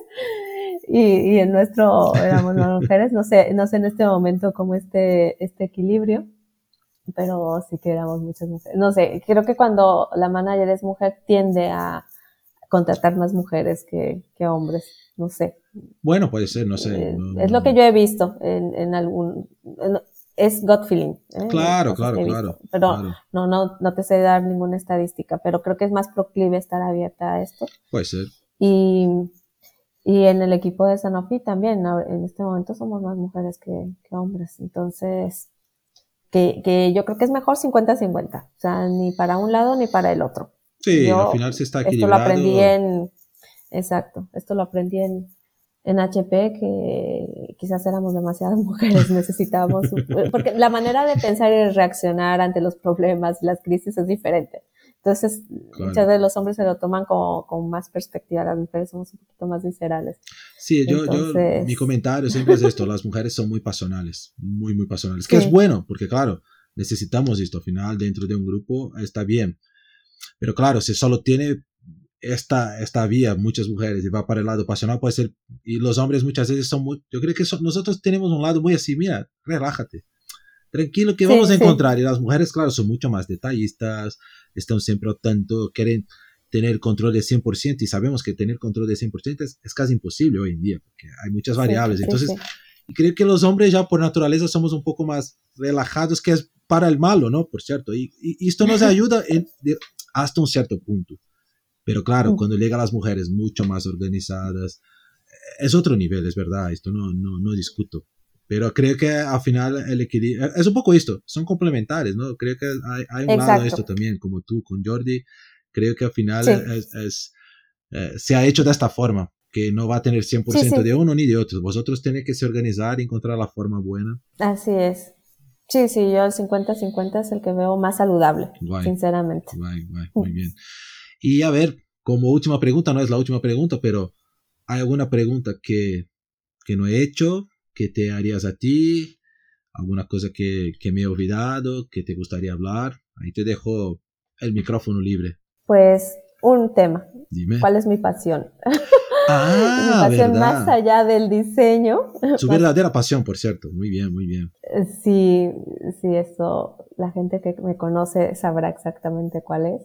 S2: Y, y en nuestro éramos más mujeres, no sé, no sé en este momento cómo este, este equilibrio, pero sí que éramos muchas mujeres. No sé, creo que cuando la manager es mujer tiende a contratar más mujeres que, que hombres, no sé.
S1: Bueno, puede ser, no sé.
S2: Eh,
S1: no,
S2: es lo que yo he visto en, en algún... en- es gut feeling. ¿eh?
S1: Claro, claro, claro.
S2: Pero
S1: claro.
S2: no, no, no te sé dar ninguna estadística, pero creo que es más proclive estar abierta a esto.
S1: Puede ser.
S2: Y, y en el equipo de Sanofi también, en este momento somos más mujeres que, que hombres. Entonces, que, que yo creo que es mejor 50-50. O sea, ni para un lado ni para el otro.
S1: Sí,
S2: Yo
S1: al final se está
S2: Esto lo
S1: equilibrado.
S2: aprendí en, exacto, esto lo aprendí en, en HP, que quizás éramos demasiadas mujeres, necesitábamos, porque la manera de pensar y reaccionar ante los problemas y las crisis es diferente. Entonces,
S1: Claro.
S2: muchas veces los hombres se lo toman como, con más perspectiva, las mujeres somos un poquito más viscerales.
S1: Sí, yo, yo, mi comentario siempre es esto, las mujeres son muy pasionales, muy, muy pasionales, que
S2: Sí.
S1: es bueno, porque claro, necesitamos esto, al final dentro de un grupo está bien, pero claro, si solo tiene esta, esta vía, muchas mujeres, y va para el lado pasional, puede ser, y los hombres muchas veces son muy, yo creo que son- nosotros tenemos un lado muy así, mira, relájate, tranquilo que
S2: Sí,
S1: vamos a
S2: sí.
S1: encontrar, y las mujeres, claro, son mucho más detallistas, están siempre al tanto, quieren tener control de 100% y sabemos que tener control de 100% es, es casi imposible hoy en día, porque hay muchas variables.
S2: Sí,
S1: Entonces, y creo que los hombres ya por naturaleza somos un poco más relajados, que es para el malo, ¿no? Por cierto. Y, y- y esto nos ayuda en- de- hasta un cierto punto. Pero claro,
S2: Mm.
S1: cuando llegan las mujeres mucho más organizadas, eh, es otro nivel, es verdad, esto no, no, no discuto. Pero creo que al final el equilibrio, es un poco esto, son complementarios, ¿no? Creo que hay, hay un lado
S2: Exacto.
S1: de esto también, como tú con Jordi, creo que al final
S2: Sí.
S1: es, es, eh, se ha hecho de esta forma, que no va a tener 100%
S2: Sí, sí.
S1: de uno ni de otro. Vosotros tenéis que se organizar y encontrar la forma buena.
S2: Así es. Sí, sí, yo el 50-50 es el que veo más saludable,
S1: Guay.
S2: sinceramente.
S1: Guay, guay, muy bien. Y a ver, como última pregunta, no es la última pregunta, pero ¿hay alguna pregunta que, que no he hecho, que te harías a ti? ¿Alguna cosa que, que me he olvidado, que te gustaría hablar? Ahí te dejo el micrófono libre.
S2: Pues un tema.
S1: Dime.
S2: ¿Cuál es mi pasión?
S1: Ah,
S2: mi pasión más allá del diseño.
S1: Su verdadera pasión, por cierto. Muy bien, muy bien.
S2: Eh, Sí, sí, eso, la gente que me conoce sabrá exactamente cuál es.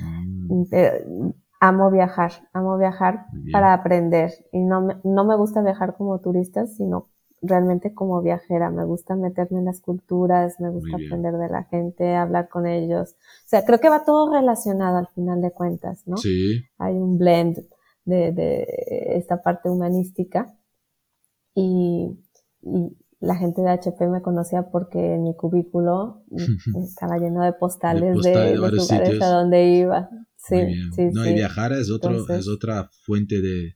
S1: Mm,
S2: Pero amo viajar, amo viajar para aprender. Y no me, no me gusta viajar como turista, sino realmente como viajera. Me gusta meterme en las culturas, me gusta aprender de la gente, hablar con ellos. O sea, creo que va todo relacionado al final de cuentas, ¿no?
S1: Sí,
S2: hay un blend de, de esta parte humanística y, y la gente de HP me conocía porque en mi cubículo estaba lleno de postales de,
S1: postales
S2: lugares
S1: sitios.
S2: a donde iba. Sí, sí,
S1: no,
S2: sí.
S1: y viajar es, otro,
S2: Entonces-
S1: es otra fuente de,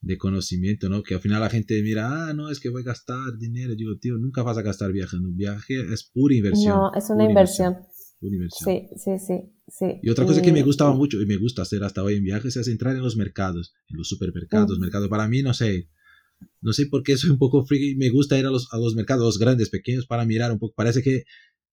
S1: de conocimiento, ¿no? Que al final la gente mira, ah, no, es que voy a gastar dinero. Digo, tío, nunca vas a gastar viajando. Un viaje es pura inversión.
S2: No, es una inversión.
S1: Inversión.
S2: Sí, sí, sí, sí.
S1: Y otra cosa que me gustaba mucho y me gusta hacer hasta hoy en viajes es entrar en los mercados, en los supermercados,
S2: Mm.
S1: mercados. Para mí, no sé, no sé por qué soy un poco friki, me gusta ir a los, a los mercados, los grandes, pequeños, para mirar un poco. Parece que,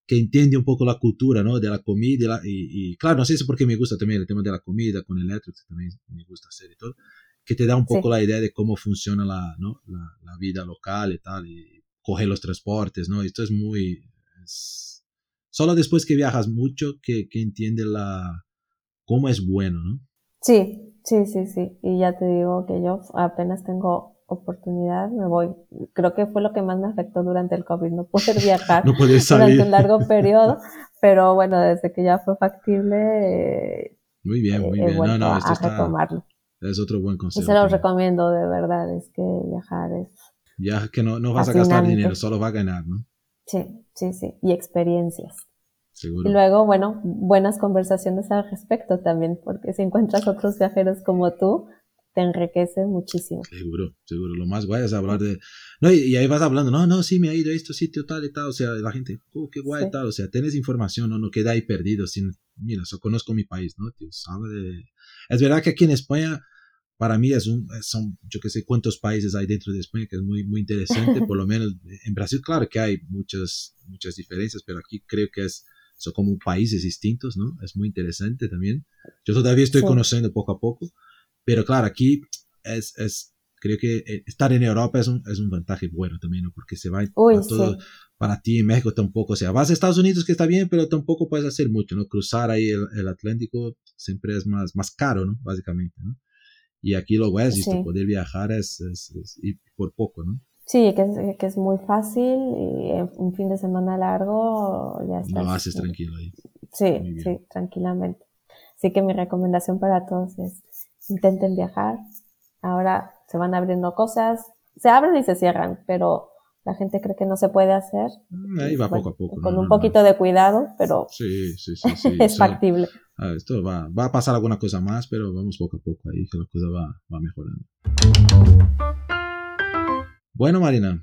S1: que entiende un poco la cultura, ¿no? De la comida y, la- y, y, claro, no sé si por qué me gusta también el tema de la comida con Electric, que también me gusta hacer y todo, que te da un poco
S2: Sí.
S1: la idea de cómo funciona la, ¿no? la, la vida local y tal, y coger los transportes, ¿no? Esto es muy... es- Solo después que viajas mucho que, que entiende la, cómo es bueno, ¿no?
S2: Sí, sí, sí, sí. Y ya te digo que yo apenas tengo oportunidad, me voy. Creo que fue lo que más me afectó durante el COVID, no poder viajar.
S1: No
S2: durante un largo periodo, pero bueno, desde que ya fue factible, eh,
S1: Muy bien, muy bien. No, no, esto
S2: a
S1: está, es otro buen
S2: Y
S1: consejo.
S2: se los recomiendo de verdad, es que viajar es,
S1: Viaja que no, no vas a gastar dinero, solo va a ganar, ¿no?
S2: Sí, sí, sí, y experiencias.
S1: Seguro.
S2: Y luego, bueno, buenas conversaciones al respecto también, porque si encuentras otros viajeros como tú, te enriquece muchísimo.
S1: Seguro, seguro. Lo más guay es hablar de... No, y, y ahí vas hablando, no, no, sí, me ha ido a este sitio tal y tal. O sea, la gente, oh, qué guay
S2: Sí.
S1: tal. O sea, tienes información, no, no queda ahí perdido. Sin, mira, yo conozco mi país, ¿no? Tío, sabe de... Es verdad que aquí en España para mí es un, son, yo que sé cuántos países hay dentro de España, que es muy, muy interesante, por lo menos en Brasil, claro que hay muchas, muchas diferencias, pero aquí creo que es, son como países distintos, ¿no? Es muy interesante también. Yo todavía estoy conociendo poco a poco, pero claro, aquí es, es creo que eh, estar en Europa es un, es un vantaje bueno también, ¿no? Porque se va todo para ti en México tampoco, o sea, vas a Estados Unidos que está bien, pero tampoco puedes hacer mucho, ¿no? Cruzar ahí el, el Atlántico siempre es más, más caro, ¿no? Básicamente, ¿no? Y aquí lo es, sí. poder viajar es, es, por poco, ¿no?
S2: Sí, que es, que es muy fácil y un fin de semana largo ya está.
S1: Lo haces tranquilo ahí.
S2: Sí, sí, tranquilamente. Así que mi recomendación para todos es intenten viajar. Ahora se van abriendo cosas, se abren y se cierran, pero la gente cree que no se puede hacer.
S1: Mm, ahí va poco a poco.
S2: Con un poquito de cuidado, pero
S1: sí, sí, sí,
S2: es factible.
S1: esto va, va, a pasar alguna cosa más, pero vamos poco a poco ahí, que la cosa va, va mejorando. Bueno, Marina,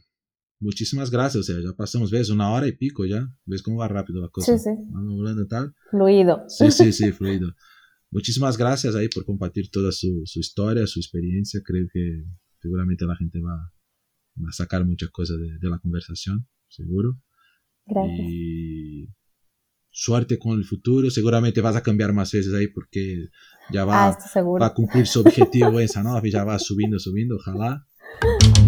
S1: muchísimas gracias. O sea, ya pasamos, ves, una hora y pico ya. ¿Ves cómo va rápido la cosa?
S2: Sí, sí.
S1: Vamos hablando tal.
S2: Fluido.
S1: Sí, sí, sí, fluido. Muchísimas gracias ahí por compartir toda su, su historia, su experiencia. Creo que seguramente la gente va a sacar muchas cosas de, de la conversación, seguro.
S2: Gracias.
S1: Y suerte con el futuro. Seguramente vas a cambiar más veces ahí porque ya va,
S2: ah,
S1: va a cumplir su objetivo esa, ¿no? Ya va subiendo, subiendo, ojalá.